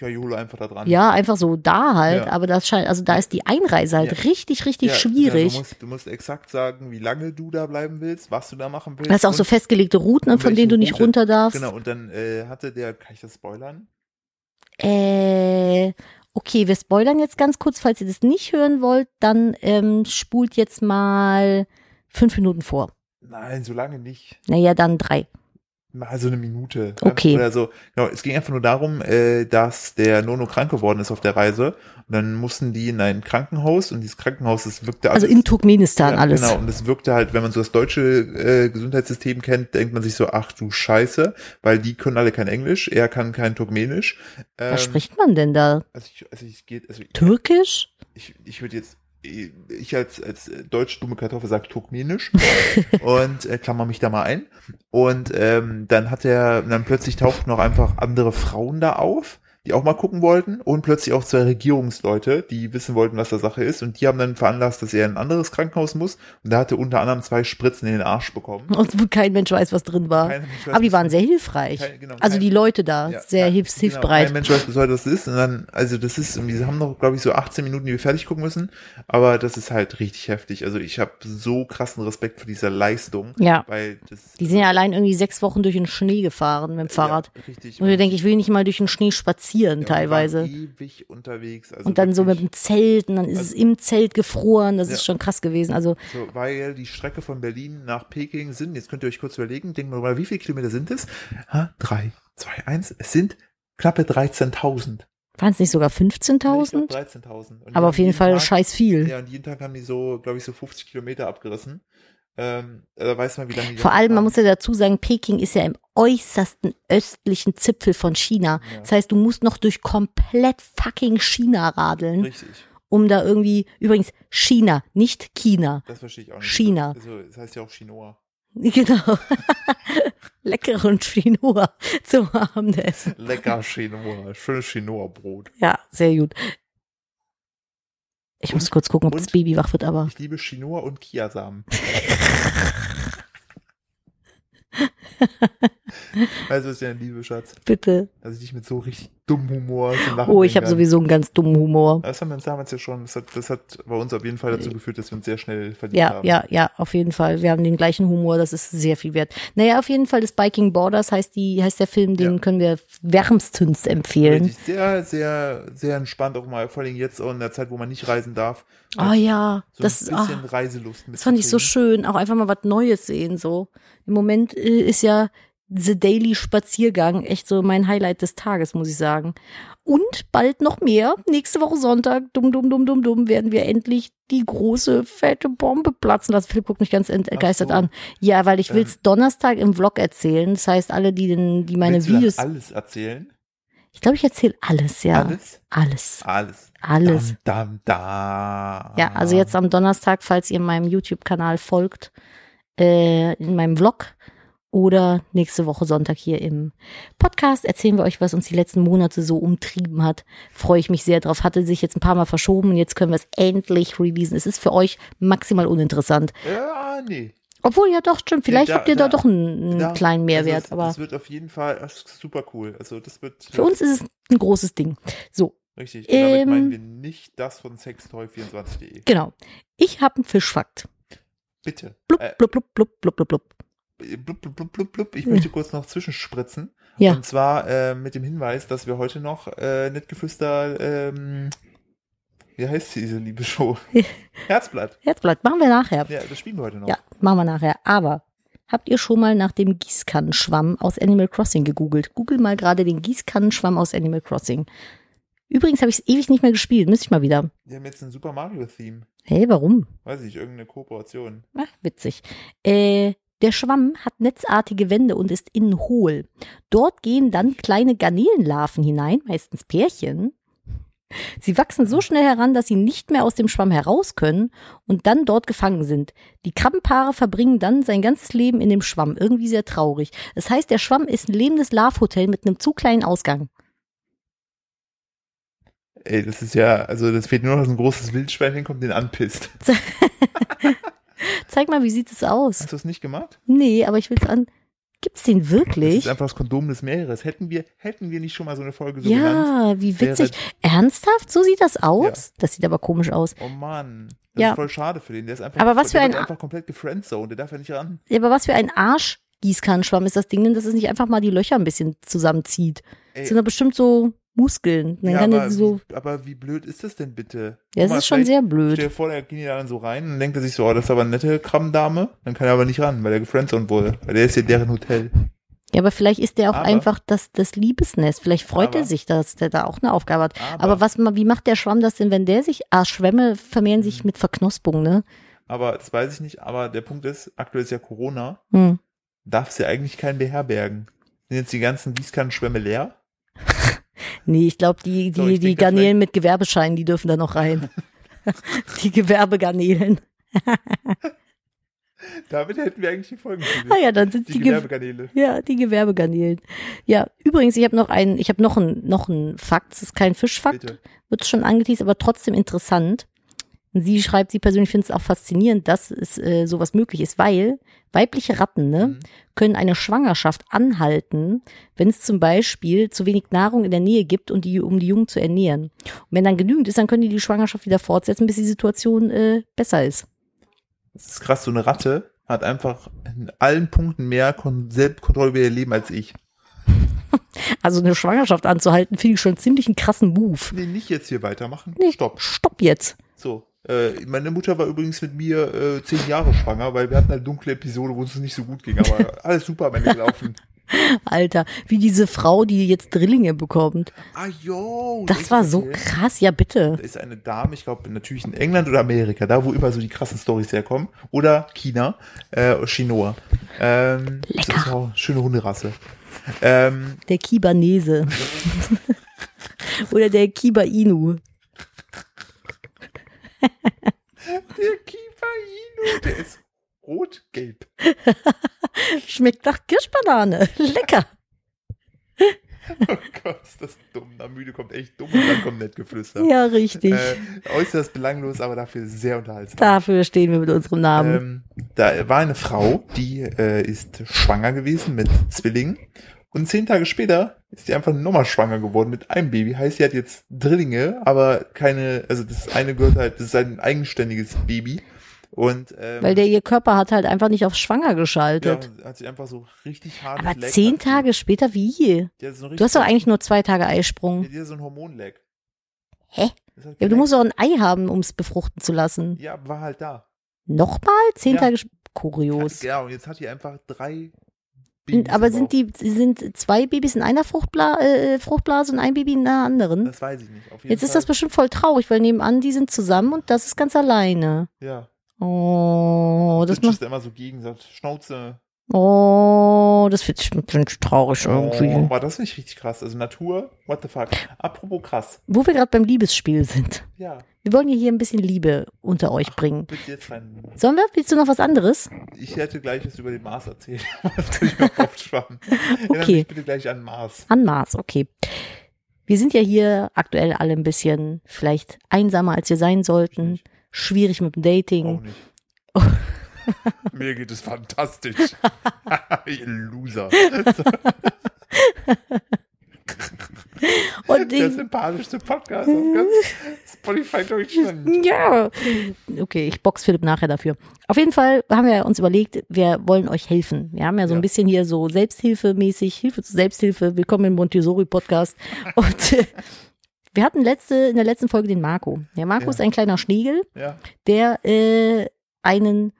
Ja, Jule einfach da dran. ja, einfach so da halt. Ja. Aber das scheint, also da ist die Einreise halt richtig, richtig Ja, schwierig. Du, musst, du musst exakt sagen, wie lange du da bleiben willst, was du da machen willst. das ist auch so festgelegte Routen, und von denen du nicht Route. runter darfst. Genau, und dann äh, hatte der, kann ich das spoilern? Äh, okay, wir spoilern jetzt ganz kurz. Falls ihr das nicht hören wollt, dann ähm, spult jetzt mal fünf Minuten vor. Nein, so lange nicht. Naja, dann drei. Mal so eine Minute. Okay. Oder so. Genau, es ging einfach nur darum, äh, dass der Nono krank geworden ist auf der Reise. Und dann mussten die in ein Krankenhaus und dieses Krankenhaus, das wirkte Also alles. in Turkmenistan ja, alles. Genau, und das wirkte halt, wenn man so das deutsche äh, Gesundheitssystem kennt, denkt man sich so, ach du Scheiße, weil die können alle kein Englisch, er kann kein Turkmenisch. Ähm, Was spricht man denn da? Also ich, also ich geht, also Türkisch? ich, ich würde jetzt, ich als, als deutsche dumme Kartoffel sage Turkmenisch und äh, klammer mich da mal ein. Und ähm, dann hat er, dann plötzlich tauchten noch einfach andere Frauen da auf, die auch mal gucken wollten und plötzlich auch zwei Regierungsleute, die wissen wollten, was da Sache ist und die haben dann veranlasst, dass er in ein anderes Krankenhaus muss und da hatte unter anderem zwei Spritzen in den Arsch bekommen. Und kein Mensch weiß, was drin war. Weiß, Aber die waren sehr hilfreich. Kein- genau, also kein- die Leute da, Ja, sehr kein- hilfs genau, hilfsbereit. Kein Mensch weiß bis heute, was das ist. Und dann, also das ist, sie haben noch, glaube ich, so 18 Minuten, die wir fertig gucken müssen. Aber das ist halt richtig heftig. Also ich habe so krassen Respekt vor dieser Leistung. Ja. Weil das. Die sind ja allein irgendwie sechs Wochen durch den Schnee gefahren mit dem Fahrrad. Ja, richtig. Und ich denke, ich will nicht mal durch den Schnee spazieren Ja, wir teilweise. ewig unterwegs. Also und dann so mit wirklich dem Zelt und dann ist es im Zelt gefroren. Das Ja. ist schon krass gewesen. Also So, weil die Strecke von Berlin nach Peking sind, jetzt könnt ihr euch kurz überlegen, denkt mal, wie viele Kilometer sind es? Ha, drei, zwei, eins. Es sind knappe 13.000. waren es nicht sogar Ich glaub, 15.000? 13.000. Und die Aber auf jeden jeden Fall Tag- scheiß viel. Ja, und jeden Tag haben die so, glaube ich, so 50 Kilometer abgerissen. Ähm, da weiß man, wie lange die Vor allem, man muss ja dazu sagen, Peking ist ja im äußersten östlichen Zipfel von China. Ja. Das heißt, du musst noch durch komplett fucking China radeln, Richtig. um da irgendwie, übrigens China, nicht China. Das verstehe ich auch nicht. China. Also, das heißt ja auch Chinoa. Genau. Leckeren Chinoa zum Abendessen. Lecker Chinoa. Schönes Chinoa-Brot. Ja, sehr gut. Ich muss Und- kurz gucken, ob das Baby wach wird, aber Ich liebe Chinoa und Kiasamen. weißt du, was ich denn liebe, Schatz? bitte. Dass ich dich mit so richtig dummem Humor zum Lachen Oh, ich habe sowieso einen ganz dummen Humor. Das haben wir uns damals ja schon, das hat, das hat bei uns auf jeden Fall dazu geführt, dass wir uns sehr schnell verliebt Ja, haben. ja, ja, auf jeden Fall. Wir haben den gleichen Humor, das ist sehr viel wert. Naja, auf jeden Fall das Biking Borders heißt die, heißt der Film, den Ja. können wir wärmstens empfehlen. Richtig, sehr, sehr, sehr entspannt auch mal, vor allem jetzt auch in der Zeit, wo man nicht reisen darf. Oh ja, so das, ein bisschen ah, Reiselust das fand ich so schön, auch einfach mal was Neues sehen, so. Im Moment äh, ist ja The Daily Spaziergang echt so mein Highlight des Tages, muss ich sagen. Und bald noch mehr. Nächste Woche Sonntag, dumm, dumm, dumm, dumm, dumm, werden wir endlich die große, fette Bombe platzen lassen. Philipp guckt mich ganz entgeistert so. an. Ja, weil ich Ähm. will's Donnerstag im Vlog erzählen. Das heißt, alle, die, den, die meine Willst du Videos. alles erzählen? Ich glaube, ich erzähle alles, ja. Alles? Alles. Alles. Alles. Dam, dam, da. Ja, also jetzt am Donnerstag, falls ihr meinem YouTube-Kanal folgt, äh, in meinem Vlog oder nächste Woche Sonntag hier im Podcast erzählen wir euch, was uns die letzten Monate so umtrieben hat. Freue ich mich sehr drauf. Hatte sich jetzt ein paar Mal verschoben und jetzt können wir es endlich releasen. Es ist für euch maximal uninteressant. Ja, nee. Obwohl, ja doch, stimmt. Vielleicht da- habt ihr da, da- doch einen, Ja, kleinen Mehrwert. Also das, aber das wird auf jeden Fall super cool. Also das wird für uns ist es ein großes Ding. So, richtig. Und damit ähm, meinen wir nicht das von sextoy24.de. genau. Ich habe einen Fischfakt. Bitte. Blub, Äh, blub, blub, blub, blub, blub, blub. Blub, blub, blub, blub. Ich möchte kurz noch zwischenspritzen. Ja. Und zwar äh, mit dem Hinweis, dass wir heute noch äh, Nettgeflüster, ähm, wie heißt diese liebe Show? Herzblatt. Herzblatt, machen wir nachher. Ja, das spielen wir heute noch. Ja, machen wir nachher. Aber habt ihr schon mal nach dem Gießkannenschwamm aus Animal Crossing gegoogelt? Google mal gerade den Gießkannenschwamm aus Animal Crossing. Übrigens habe ich es ewig nicht mehr gespielt. Müsste ich mal wieder. Die haben jetzt ein Super Mario-Theme. Hey, warum? Weiß ich, irgendeine Kooperation. Ach, witzig. Äh, der Schwamm hat netzartige Wände und ist innen hohl. Dort gehen dann kleine Garnelenlarven hinein, meistens Pärchen. Sie wachsen so schnell heran, dass sie nicht mehr aus dem Schwamm heraus können und dann dort gefangen sind. Die Krabbenpaare verbringen dann sein ganzes Leben in dem Schwamm. Irgendwie sehr traurig. Das heißt, der Schwamm ist ein lebendes Larvhotel mit einem zu kleinen Ausgang. Ey, das ist ja, also das fehlt nur noch, dass ein großes Wildschwein hinkommt, den anpisst. Zeig mal, wie sieht es aus? Hast du das nicht gemacht? Nee, aber ich will's an. Gibt's den Das wirklich? ist einfach das Kondom des Meeres. Hätten wir, hätten wir nicht schon mal so eine Folge so genannt? Ja, wie wäre- witzig. Ernsthaft? So sieht das aus? Das sieht aber komisch aus. Oh Mann. Das Ja. ist voll schade für den. Der ist einfach, Aber was für der ein einfach komplett gefriendzoned. Der darf ja nicht ran. Ja, aber was für ein Arschgießkannenschwamm ist das Ding denn, dass es nicht einfach mal die Löcher ein bisschen zusammenzieht? Ey, Das sind da bestimmt so Muskeln. Dann ja, kann aber, so. wie, aber wie blöd ist das denn bitte? Ja, es ist schon sehr Stell blöd. dir vor, der geht da dann so rein und denkt er sich so, oh, das ist aber eine nette Krabbendame. Dann kann er aber nicht ran, weil er gefriendzoned wurde. Weil der ist ja deren Hotel. Ja, aber vielleicht ist der auch Aber- einfach das, das Liebesnest. Vielleicht freut er Aber- sich, dass der da auch eine Aufgabe hat. Aber- Aber, was, wie macht der Schwamm das denn, wenn der sich, ah, Schwämme vermehren sich mit Verknospung, ne? Aber das weiß ich nicht. Aber der Punkt ist, aktuell ist ja Corona. Hm. Darf es ja eigentlich keinen beherbergen. Sind jetzt die ganzen Gießkannenschwämme leer? Nee, ich glaube, die, So, die, ich die Garnelen mit Gewerbeschein, die dürfen da noch rein. die Gewerbegarnelen. Damit hätten wir eigentlich die Folgen. Ah ja, dann sind die die, Ge Gewerbekanäle. ja, die Gewerbegarnelen. Ja, übrigens, ich habe noch einen, ich habe noch einen, noch einen Fakt. Es ist kein Fischfakt, Bitte. wird schon angeteased, aber trotzdem interessant. Sie schreibt, sie persönlich findet es auch faszinierend, dass es äh, sowas möglich ist, weil weibliche Ratten ne, Mhm. können eine Schwangerschaft anhalten, wenn es zum Beispiel zu wenig Nahrung in der Nähe gibt, und die, um die Jungen zu ernähren. Und wenn dann genügend ist, dann können die die Schwangerschaft wieder fortsetzen, bis die Situation äh, besser ist. Das ist krass, so eine Ratte hat einfach in allen Punkten mehr Kon Selbstkontrolle über ihr Leben als ich. Also eine Schwangerschaft anzuhalten, finde ich schon ziemlich einen krassen Move. Nee, nicht jetzt hier weitermachen. Nee, Stopp. Stopp jetzt. So. Äh, meine Mutter war übrigens mit mir äh, zehn Jahre schwanger, weil wir hatten eine dunkle Episode, wo es uns nicht so gut ging, aber alles super am Ende gelaufen. Alter, wie diese Frau, die jetzt Drillinge bekommt. Ah, yo. Das war so krass, ja bitte. Da ist eine Dame, ich glaube natürlich in England oder Amerika, da wo immer so die krassen Stories herkommen. Oder China, äh, Chinoa. Ähm, Lecker. Das ist auch eine schöne Hunderasse. Ähm, Der Kibanese. Oder der Kiba Inu. der Kiba Inu, der ist rot-gelb. Schmeckt nach Kirschbanane. Lecker. Oh Gott, ist das dumm. Na, müde kommt echt dumm und dann kommt nett geflüstert. Ja, richtig. Äh, äußerst belanglos, aber dafür sehr unterhaltsam. Dafür stehen wir mit unserem Namen. Ähm, da war eine Frau, die äh, ist schwanger gewesen mit Zwillingen. Und zehn Tage später ist die einfach nochmal schwanger geworden mit einem Baby. Heißt, sie hat jetzt Drillinge, aber keine, also das eine gehört halt, das ist ein eigenständiges Baby. Und ähm, Weil der ihr Körper hat halt einfach nicht auf schwanger ja, geschaltet. hat sich einfach so richtig hart Aber zehn Tage später, wie? Hat so Du hast doch eigentlich nur zwei Tage Eisprung. Die hat so ein Hormonleck. Hä? Hat Ja, du musst doch ein Ei haben, um es befruchten zu lassen. Ja, war halt da. Nochmal? Zehn Ja. Tage Kurios. Ja, und jetzt hat die einfach drei Und, aber sind die, sind zwei Babys in einer Fruchtbla äh, Fruchtblase und ein Baby in der anderen? Das weiß ich nicht. Jetzt ist Fall. das bestimmt voll traurig, weil nebenan die sind zusammen und das ist ganz alleine. Ja. Oh, das macht, ist immer so gegen, sagt Schnauze. Oh, das finde ich, traurig irgendwie. Oh, aber das ich richtig krass. Also Natur, what the fuck. Apropos krass. Wo wir gerade beim Liebesspiel sind. Ja, Wir wollen ja hier ein bisschen Liebe unter euch bringen. bitte jetzt rein. Sollen wir? Willst du noch was anderes? Ich hätte gleich was über den Mars erzählt. Was ich noch? Erinnere Okay. mich bitte gleich an Mars. An Mars, okay. Wir sind ja hier aktuell alle ein bisschen vielleicht einsamer, als wir sein sollten. Schwierig mit dem Auch Dating. nicht. Mir geht es fantastisch. Ihr Loser. Und Der sympathischste Podcast auf ganz Spotify Deutschland. ja. Okay, ich box Philipp nachher dafür. Auf jeden Fall haben wir uns überlegt, wir wollen euch helfen. Wir haben ja so ein Ja. bisschen hier so Selbsthilfemäßig, Hilfe zur Selbsthilfe, willkommen im Montessori Podcast. Und äh, wir hatten letzte, in der letzten Folge den Marco. Der Marco Ja. ist ein kleiner Schnegel, Ja, der äh, einen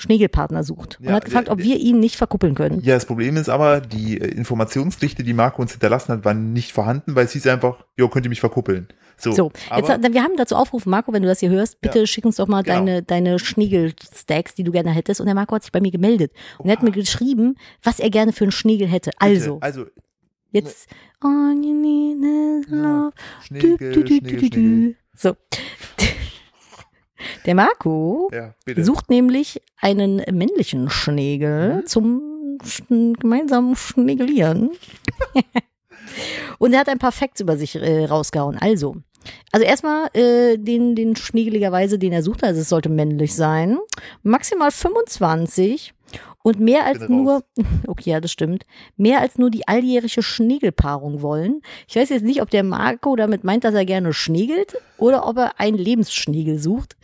Schnegelpartner sucht und Ja, hat gefragt, ob wir ihn nicht verkuppeln können. Ja, das Problem ist aber, die äh, Informationsdichte, die Marco uns hinterlassen hat, war nicht vorhanden, weil es hieß einfach, jo, könnt ihr mich verkuppeln. So, So, aber, jetzt, hat- wir haben dazu aufgerufen, Marco, wenn du das hier hörst, bitte Ja. schick uns doch mal Genau. deine, deine Schnegel-Stacks, die du gerne hättest. Und der Marco hat sich bei mir gemeldet und er hat mir geschrieben, was er gerne für einen Schnegel hätte. bitte, Also, also jetzt, all you need is love. Schnegel, du, du, du, du, Schnegel. du. So. Der Marco Ja, sucht nämlich einen männlichen Schnegel Mhm. zum sch- gemeinsamen Schnegelieren. Und er hat ein paar Facts über sich äh, rausgehauen. Also, also erstmal äh, den, den Schnegeligerweise, den er sucht, also es sollte männlich sein. Maximal 25 und mehr als nur, okay, ja, das stimmt, mehr als nur die alljährige Schnegelpaarung wollen. Ich weiß jetzt nicht, ob der Marco damit meint, dass er gerne schnegelt oder ob er einen Lebensschnegel sucht.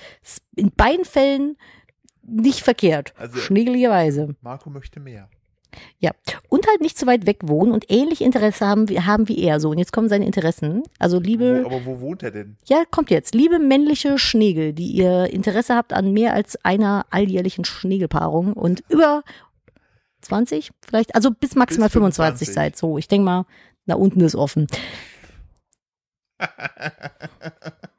In beiden Fällen nicht verkehrt. Also- Schnegeligerweise. Marco möchte mehr. Ja. Und halt nicht so weit weg wohnen und ähnlich Interesse haben, wie- haben wie er. So, und jetzt kommen seine Interessen. Also liebe, Wo, aber wo wohnt er denn? ja, kommt jetzt. Liebe männliche Schnegel, die ihr Interesse habt an mehr als einer alljährlichen Schnegelpaarung und über 20 vielleicht, also bis maximal Bis 25 25. seid. So, ich denke mal, da unten ist offen.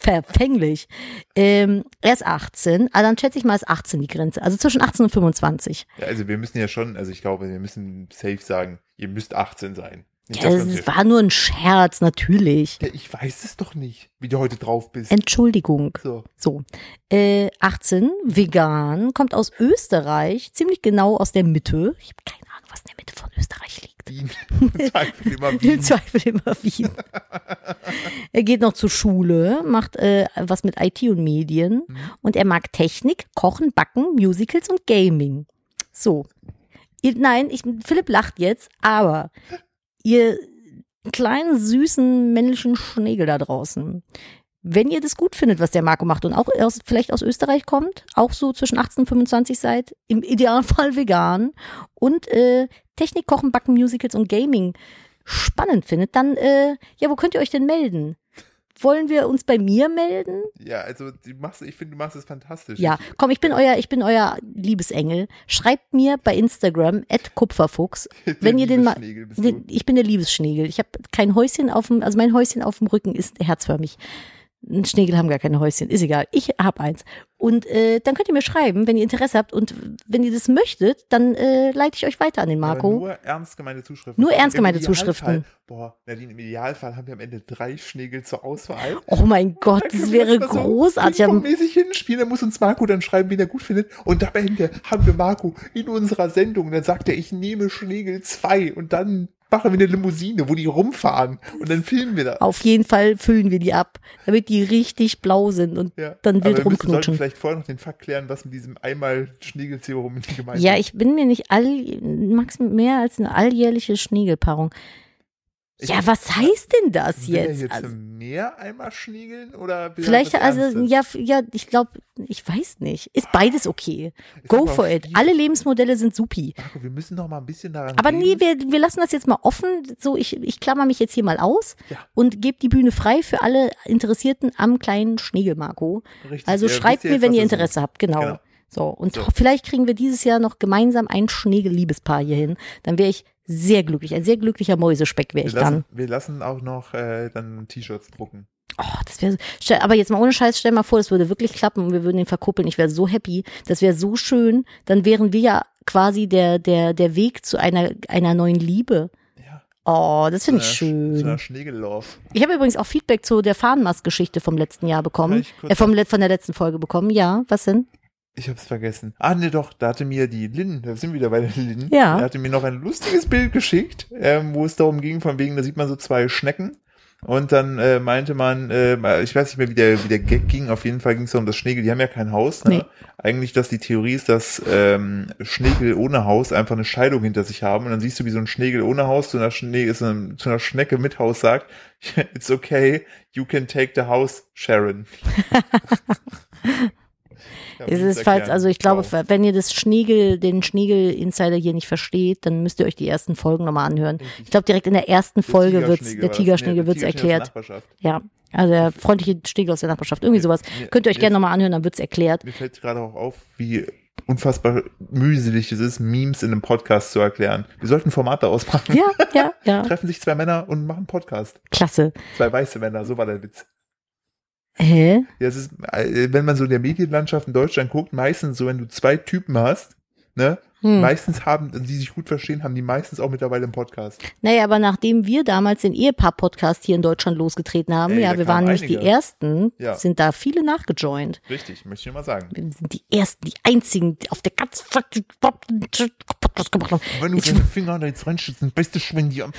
Verfänglich. Ähm, er ist 18, also dann schätze ich mal, ist 18 die Grenze. Also zwischen 18 und 25. Ja, also wir müssen ja schon, also ich glaube, wir müssen safe sagen, ihr müsst 18 sein. Nicht, Ja, das war nur ein Scherz, natürlich. ja, ich weiß es doch nicht, wie du heute drauf bist. Entschuldigung. so. So, äh, 18, vegan, kommt aus Österreich, ziemlich genau aus der Mitte. Ich habe keine Ahnung, was in der Mitte von Österreich liegt. Wien. Im Zweifel immer Im Wien. Zweifel immer Wien. er geht noch zur Schule, macht äh, was mit IT und Medien Mhm. und er mag Technik, Kochen, Backen, Musicals und Gaming. So. Ihr, nein, ich, Philipp lacht jetzt, aber ihr kleinen, süßen, männlichen Schnegel da draußen, wenn ihr das gut findet, was der Marco macht und auch aus, vielleicht aus Österreich kommt, auch so zwischen 18 und 25 seid, im Idealfall vegan und äh, Technik, Kochen, Backen, Musicals und Gaming spannend findet, dann, äh, ja, wo könnt ihr euch denn melden? Wollen wir uns bei mir melden? Ja, also du machst, ich finde, du machst es fantastisch. Ja, komm, ich bin euer, ich bin euer Liebesengel. Schreibt mir bei Instagram Kupferfuchs, wenn ihr den mal, ich bin der Liebesschnegel. Ich habe kein Häuschen auf dem, also mein Häuschen auf dem Rücken ist herzförmig. Schnegel haben gar keine Häuschen, ist egal. Ich hab eins. Und äh, dann könnt ihr mir schreiben, wenn ihr Interesse habt und wenn ihr das möchtet, dann äh, leite ich euch weiter an den Aber Marco. nur ernst gemeinte Zuschriften. Nur ernst gemeinte Zuschriften. Boah, Nadine, im Idealfall haben wir am Ende drei Schnegel zur Auswahl. Oh mein Gott, das wäre so großartig. ping-pong-mäßig hinspielen, dann muss uns Marco dann schreiben, wen er gut findet. Und dabei haben wir Marco in unserer Sendung. Dann sagt er, ich nehme Schnegel 2 und dann machen wir eine Limousine, wo die rumfahren. Und dann filmen wir das. Auf jeden Fall füllen wir die ab, damit die richtig blau sind und Ja. dann Aber wild wir müssen, sollten rumknutschen. vielleicht vorher noch den Fakt klären, was mit diesem einmal Schnegelserum gemeint Ja, ist. ich bin mir nicht all, max mehr als eine alljährliche Schnegelpaarung. Ich- Ja, was heißt denn das jetzt? jetzt Also, mehr einmal schniegeln oder er vielleicht, also, Ernstes? ja, ja, ich glaube, ich weiß nicht. Ist beides okay. Ist Go for it. schwierig. Alle Lebensmodelle sind supi. Marco, wir müssen noch mal ein bisschen daran Aber reden. nee, wir, wir lassen das jetzt mal offen. So, ich, ich klammer mich jetzt hier mal aus Ja. und gebe die Bühne frei für alle Interessierten am kleinen Schneegel-Marco. Richtig, Also ihr schreibt ja mir, wenn ihr er. Interesse habt. Genau. Genau. So, und So. vielleicht kriegen wir dieses Jahr noch gemeinsam ein Schneegel-Liebespaar hier hin. Dann wäre ich sehr glücklich. Ein sehr glücklicher Mäusespeck wäre Wir ich dann. lassen, wir lassen auch noch äh, dann T-Shirts drucken. Oh, das wäre, stell- aber jetzt mal ohne Scheiß, stell mal vor, das würde wirklich klappen und wir würden ihn verkuppeln. Ich wäre so happy. Das wäre so schön. Dann wären wir ja quasi der, der, der Weg zu einer, einer neuen Liebe. Ja. Oh, das finde ich Zu einer schön. Ich habe übrigens auch Feedback zu der Fahnenmast-Geschichte vom letzten Jahr bekommen. Äh, vom, von der letzten Folge bekommen. Ja, was denn? Ich hab's vergessen. Ah, nee, doch, da hatte mir die Lynn, da sind wir wieder bei der Lynn, Ja. die hatte mir noch ein lustiges Bild geschickt, ähm, wo es darum ging, von wegen, da sieht man so zwei Schnecken. Und dann äh, meinte man, äh, ich weiß nicht mehr, wie der, wie der Gag ging, auf jeden Fall ging es um das Schnegel, die haben ja kein Haus. Ne? Nee. Eigentlich, dass die Theorie ist, dass ähm, Schnegel ohne Haus einfach eine Scheidung hinter sich haben. Und dann siehst du, wie so ein Schnegel ohne Haus zu einer, Schnee, ist einem, zu einer Schnecke mit Haus sagt, it's okay, you can take the house, Sharon. Es ist falls, also ich glaube, Wow. wenn ihr das Schnegel, den Schnegel-Insider hier nicht versteht, dann müsst ihr euch die ersten Folgen nochmal anhören. Ich glaube, direkt in der ersten Folge wird's, der Tigerschnegel wird's erklärt. Ja, also der freundliche Schnegel aus der Nachbarschaft, irgendwie sowas. Mir- Könnt ihr euch gerne nochmal anhören, dann wird's erklärt. Mir fällt gerade auch auf, wie unfassbar mühselig es ist, Memes in einem Podcast zu erklären. Wir sollten Formate ausmachen. Ja, ja, ja, Treffen sich zwei Männer und machen einen Podcast. klasse. Zwei weiße Männer, so war der Witz. Hä? Ja, es ist, äh, wenn man so in der Medienlandschaft in Deutschland guckt, meistens so, wenn du zwei Typen hast, ne, Hm. meistens haben, die sich gut verstehen, haben die meistens auch mittlerweile einen Podcast. Naja, aber nachdem wir damals den Ehepaar-Podcast hier in Deutschland losgetreten haben, Ey, ja, wir waren nämlich die einige. Ersten, Ja. sind da viele nachgejoint. Richtig, möchte ich mal sagen. Wir sind die Ersten, die Einzigen, die auf der ganzen Podcast gemacht haben. Wenn du deine Finger da jetzt reinschützt, beste schwingen die am.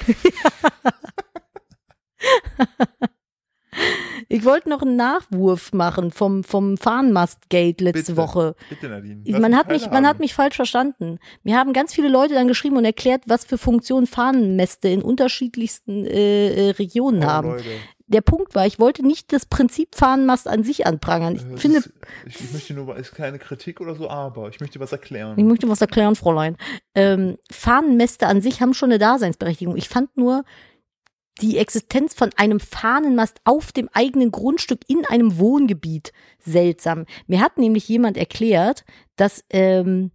Ich wollte noch einen Nachwurf machen vom, vom Fahnenmastgate letzte Bitte. Woche. Bitte, Nadine. Lass Man hat, mich, man hat mich falsch verstanden. Mir haben ganz viele Leute dann geschrieben und erklärt, was für Funktionen Fahnenmäste in unterschiedlichsten äh, äh, Regionen Oh, haben. Leute. Der Punkt war, ich wollte nicht das Prinzip Fahnenmast an sich anprangern. Ich Äh, es finde, ist, ich, ich möchte nur, ist keine Kritik oder so, aber ich möchte was erklären. ich möchte was erklären, Fräulein. Ähm, Fahnenmäste an sich haben schon eine Daseinsberechtigung. Ich fand nur die Existenz von einem Fahnenmast auf dem eigenen Grundstück in einem Wohngebiet seltsam. Mir hat nämlich jemand erklärt, dass ähm,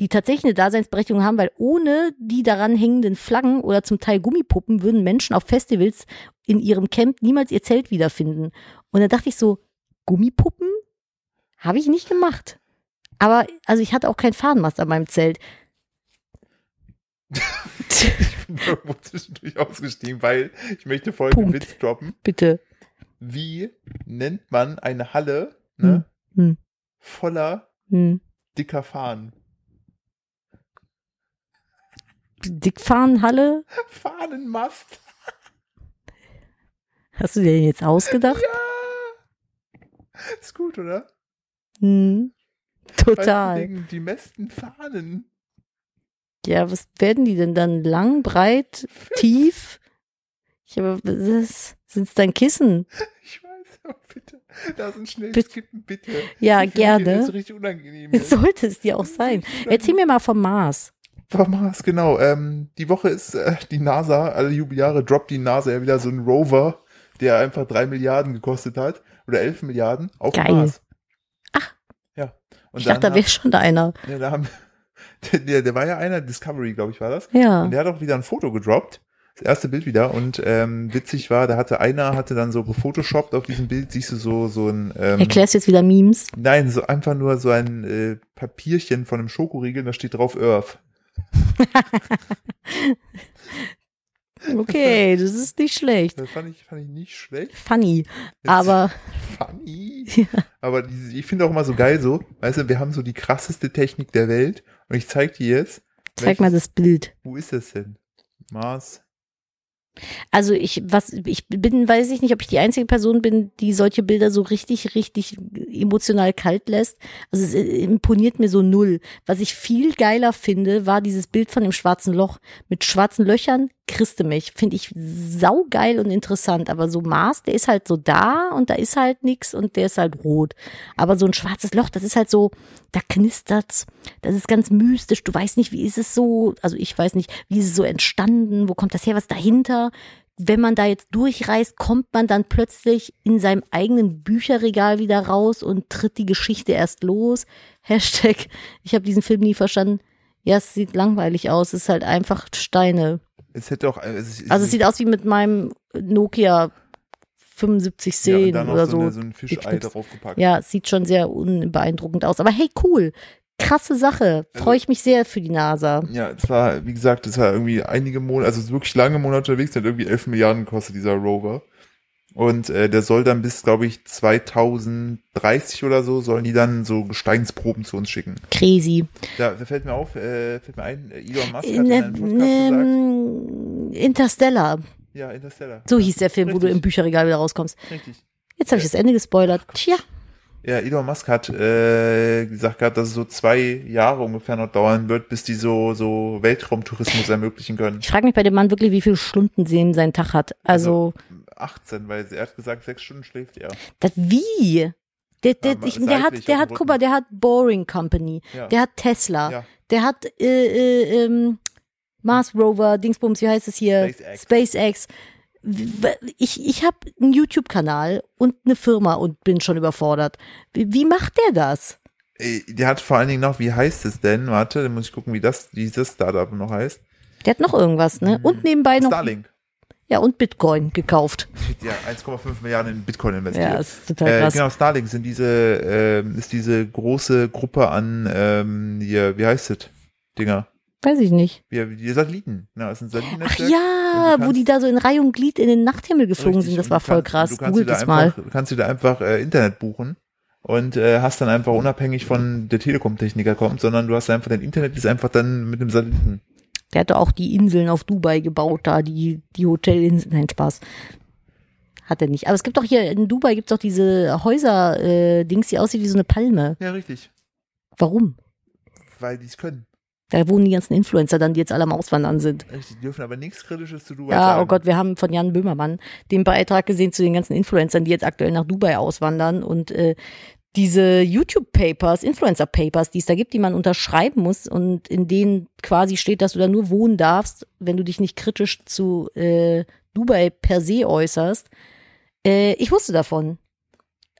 die tatsächlich eine Daseinsberechtigung haben, weil ohne die daran hängenden Flaggen oder zum Teil Gummipuppen würden Menschen auf Festivals in ihrem Camp niemals ihr Zelt wiederfinden. Und dann dachte ich so, Gummipuppen habe ich nicht gemacht. Aber also ich hatte auch kein Fahnenmast an meinem Zelt. ich bin irgendwo zwischendurch ausgestiegen, weil ich möchte folgenden Punkt. Witz droppen. Bitte. Wie nennt man eine Halle ne, Hm. Hm. voller Hm. dicker Fahnen? Dickfahnenhalle? Fahnenmast. Hast du dir den jetzt ausgedacht? Ja. Ist gut, oder? Hm. Total. wegen die meisten Fahnen. Ja, was werden die denn dann? Lang, breit, tief? Ich habe, sind es dann Kissen? Ich weiß, aber bitte. Da sind schnell Bitte. skippen, bitte. Ja, Ich finde, Das gerne. ist richtig unangenehm. Jetzt sollte es dir auch sein. Erzähl mir mal vom Mars. Mars, genau. Ähm, die Woche ist äh, die NASA, alle Jubeljahre droppt die NASA ja wieder so einen Rover, der einfach drei Milliarden gekostet hat. Oder elf Milliarden auf Geil. Mars. Ach. Ja. Und Ich dachte, da wäre schon einer. ja, da haben, der, der war ja einer, Discovery, glaube ich, war das. Ja. Und der hat auch wieder ein Foto gedroppt. Das erste Bild wieder. Und ähm, witzig war, da hatte einer, hatte dann so gefotoshoppt auf diesem Bild, siehst du so, so ein ähm, Erklärst jetzt wieder Memes. Nein, so einfach nur so ein äh, Papierchen von einem Schokoriegel, da steht drauf Earth. Okay, das ist nicht schlecht. Das fand ich, fand ich nicht schlecht. Funny. Jetzt- Aber funny. Ja. Aber diese, ich finde auch immer so geil so, weißt du, wir haben so die krasseste Technik der Welt und ich zeig dir jetzt. zeig mal welches- das Bild. Wo ist das denn? Mars. Also ich, was, ich bin, weiß ich nicht, ob ich die einzige Person bin, die solche Bilder so richtig, richtig emotional kalt lässt. Also es äh, imponiert mir so null. Was ich viel geiler finde, war dieses Bild von dem schwarzen Loch. Mit schwarzen Löchern kriegst du mich. Finde ich saugeil und interessant. Aber so Mars, der ist halt so da und da ist halt nix und der ist halt rot. Aber so ein schwarzes Loch, das ist halt so, da knistert's. Das ist ganz mystisch. Du weißt nicht, wie ist es so, also ich weiß nicht, wie ist es so entstanden? Wo kommt das her? Was dahinter? Wenn man da jetzt durchreist, kommt man dann plötzlich in seinem eigenen Bücherregal wieder raus und tritt die Geschichte erst los. Hashtag, ich habe diesen Film nie verstanden. Ja, es sieht langweilig aus. Es ist halt einfach Steine. Es hätte auch. Es, es, Also es sieht aus wie mit meinem Nokia 7510 ja, oder so, eine, so ein Fischei draufgepackt. Ja, es sieht schon sehr unbeeindruckend aus. Aber hey, cool. Krasse Sache. Also Freue ich mich sehr für die NASA. Ja, es war, wie gesagt, es war irgendwie einige Monate, also wirklich lange Monate unterwegs, der hat irgendwie 11 Milliarden gekostet, dieser Rover. Und äh, der soll dann bis, glaube ich, 2030 oder so, sollen die dann so Gesteinsproben zu uns schicken. Crazy. Da fällt mir auf, äh, fällt mir ein, äh, Elon Musk hat In, in Podcast gesagt, Interstellar. ja, Interstellar. So hieß der Film, wo du Richtig. im Bücherregal wieder rauskommst. Richtig. Jetzt habe ich das Ende gespoilert. Tja, Ja, Elon Musk hat äh, gesagt gehabt, dass es so zwei Jahre ungefähr noch dauern wird, bis die so, so Weltraumtourismus ermöglichen können. ich frage mich bei dem Mann wirklich, wie viele Stunden sie in seinen Tag hat. Also, 18, weil er hat gesagt, sechs Stunden schläft er. das wie? Der, der, ich, der hat, der hat, guck mal, der hat Boring Company, Ja. der hat Tesla, Ja. der hat äh, äh, ähm, Mars Rover, Dingsbums, wie heißt es hier? SpaceX. SpaceX. Ich, ich habe einen YouTube-Kanal und eine Firma und bin schon überfordert. Wie, wie macht der das? Ey, Der hat vor allen Dingen noch, wie heißt es denn? Warte, dann muss ich gucken, wie das, dieses Startup noch heißt. Der hat noch irgendwas, ne? Und nebenbei noch, Starlink. Ja, und Bitcoin gekauft. Ja, 1,5 Milliarden in Bitcoin investiert. Ja, ist total Äh, krass. genau, Starlink sind diese, ähm, ist diese große Gruppe an, ähm, hier, wie heißt es? Dinger. Weiß ich nicht. Wie, die Satelliten. Ja, das sind Ach Satellitennetzwerk. ja, du wo die da so in Reihe und Glied in den Nachthimmel geflogen Richtig, sind, das war voll kannst- krass. Du kannst Googelt dir da das mal. einfach, du kannst dir da einfach äh, Internet buchen und äh, hast dann einfach unabhängig von der Telekom-Techniker kommt, sondern du hast einfach dein Internet ist einfach dann mit dem Satelliten. Der hatte auch die Inseln auf Dubai gebaut, da, die, die Hotelinseln. Nein, Spaß. Hat er nicht. Aber es gibt auch hier in Dubai gibt es auch diese Häuser, äh, Dings, die aussieht wie so eine Palme. Ja, richtig. Warum? Weil die es können. Da wohnen die ganzen Influencer dann, die jetzt alle am Auswandern sind. Richtig, die dürfen aber nichts Kritisches zu Dubai Ja, sagen. oh Gott, wir haben von Jan Böhmermann den Beitrag gesehen zu den ganzen Influencern, die jetzt aktuell nach Dubai auswandern und äh, diese YouTube-Papers, Influencer-Papers, die es da gibt, die man unterschreiben muss und in denen quasi steht, dass du da nur wohnen darfst, wenn du dich nicht kritisch zu äh, Dubai per se äußerst. Äh, ich wusste davon.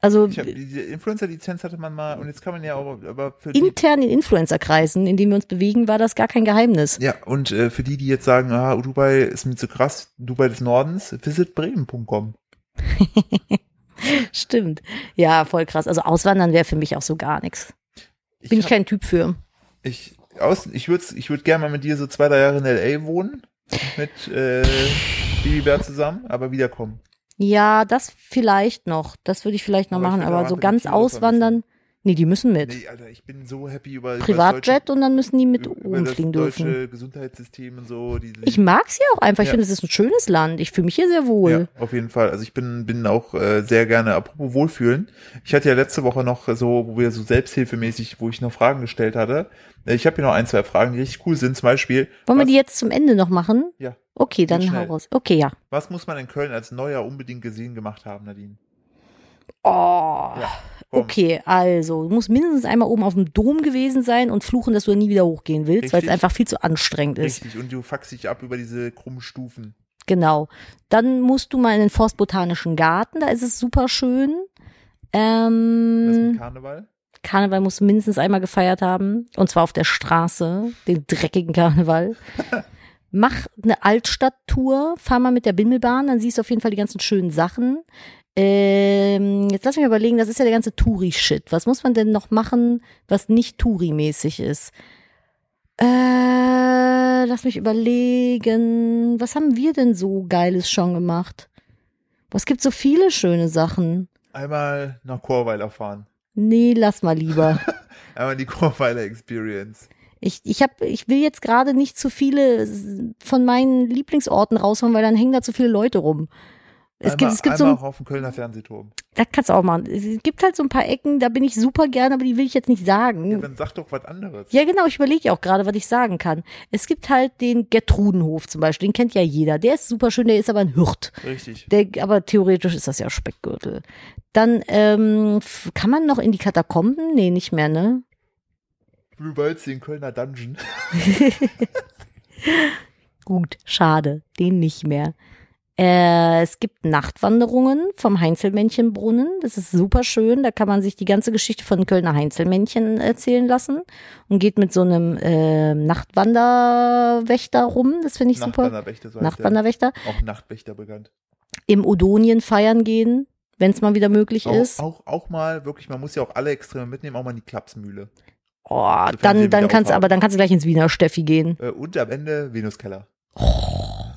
Also hab, diese Influencer-Lizenz hatte man mal und jetzt kann man ja auch, aber für intern in Influencer-Kreisen, in denen wir uns bewegen, war das gar kein Geheimnis. ja, und äh, für die, die jetzt sagen, ah, Dubai ist mir zu krass, Dubai des Nordens, visitbremen.com. Stimmt. Ja, voll krass. Also Auswandern wäre für mich auch so gar nichts. Bin ich hab- kein Typ für. Ich, aus, ich würde ich würd gerne mal mit dir so zwei, drei Jahre in L.A. wohnen. Mit äh, Bibi Bär zusammen, aber wiederkommen. Ja, das vielleicht noch. Das würde ich vielleicht noch Aber ich machen. Aber so ganz auswandern. Nee, die müssen mit. Nee, Alter, ich bin so happy über Privatjet und dann müssen die mit deutsche, über das rumfliegen deutsche dürfen. Gesundheitssystem und so. Die, Ich mag's hier auch einfach. Ich Ja. finde, es ist ein schönes Land. Ich fühle mich hier sehr wohl. Ja, auf jeden Fall. Also ich bin, bin auch äh, sehr gerne, apropos Wohlfühlen. Ich hatte ja letzte Woche noch so, wo wir so selbsthilfemäßig, wo ich noch Fragen gestellt hatte. Ich habe hier noch ein, zwei Fragen, die richtig cool sind. Zum Beispiel, Wollen wir was, die jetzt zum Ende noch machen? Ja. Okay, dann hau raus. Okay, ja. was muss man in Köln als Neuer unbedingt gesehen gemacht haben, Nadine? Oh. Okay, also, du musst mindestens einmal oben auf dem Dom gewesen sein und fluchen, dass du nie wieder hochgehen willst, weil es einfach viel zu anstrengend ist. Richtig. Und du fuckst dich ab über diese krummen Stufen. Genau. Dann musst du mal in den Forstbotanischen Garten, da ist es super schön. Ähm, mit Karneval. Karneval musst du mindestens einmal gefeiert haben. Und zwar auf der Straße, den dreckigen Karneval. Mach eine Altstadttour, fahr mal mit der Bimmelbahn, dann siehst du auf jeden Fall die ganzen schönen Sachen. Ähm, jetzt lass mich mal überlegen, das ist ja der ganze Touri-Shit. Was muss man denn noch machen, was nicht Touri-mäßig ist? Äh, lass mich überlegen. Was haben wir denn so Geiles schon gemacht? Es gibt so viele schöne Sachen. Einmal nach Chorweiler fahren. Nee, lass mal lieber. Einmal die Chorweiler Experience. Ich, ich, hab, ich will jetzt gerade nicht zu viele von meinen Lieblingsorten raushauen, weil dann hängen da zu viele Leute rum. Es einmal, gibt, es gibt so, ein, auch auf dem Kölner Fernsehturm. das kannst du auch machen. Es gibt halt so ein paar Ecken, da bin ich super gern, aber die will ich jetzt nicht sagen. Ja, dann sag doch was anderes. Ja, genau, ich überlege auch gerade, was ich sagen kann. Es gibt halt den Gertrudenhof zum Beispiel, den kennt ja jeder. Der ist super schön, der ist aber ein Hirt. Richtig. Der, aber theoretisch ist das ja Speckgürtel. Dann ähm, kann man noch in die Katakomben? Nee, nicht mehr, ne? Du wolltest den Kölner Dungeon. Gut, schade, den nicht mehr. Äh, es gibt Nachtwanderungen vom Heinzelmännchenbrunnen. Das ist super schön. Da kann man sich die ganze Geschichte von Kölner Heinzelmännchen erzählen lassen und geht mit so einem äh, Nachtwanderwächter rum. Das finde ich super. Nachtwanderwächter, so heißt der. Nachtwanderwächter. Auch Nachtwächter bekannt. Im Odonien feiern gehen, wenn es mal wieder möglich Auch, ist. auch, auch mal, wirklich, man muss ja auch alle Extreme mitnehmen, auch mal in die Klapsmühle. Oh, dann, dann kannst aber dann kannst du gleich ins Wiener Steffi gehen. Äh, und am Ende Venuskeller.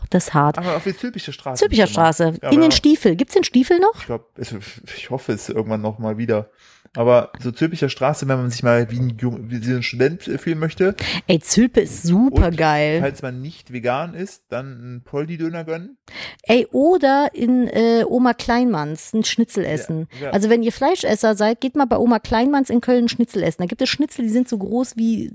Das ist hart. Aber auf die Zülpicher Straße. Zülpicher. Straße. Ja, In den Stiefel. Gibt's den Stiefel noch? Ich glaube, ich hoffe es irgendwann noch mal wieder. Aber so Zülpicher Straße, wenn man sich mal wie ein, Jung, wie ein Student fühlen möchte, Ey, Zülpe ist super Und geil. falls man nicht vegan ist, dann einen Poldi-Döner gönnen. Ey, oder in äh, Oma Kleinmanns ein Schnitzel essen. Ja, ja. Also wenn ihr Fleischesser seid, geht mal bei Oma Kleinmanns in Köln ein Schnitzel essen. Da gibt es Schnitzel, die sind so groß wie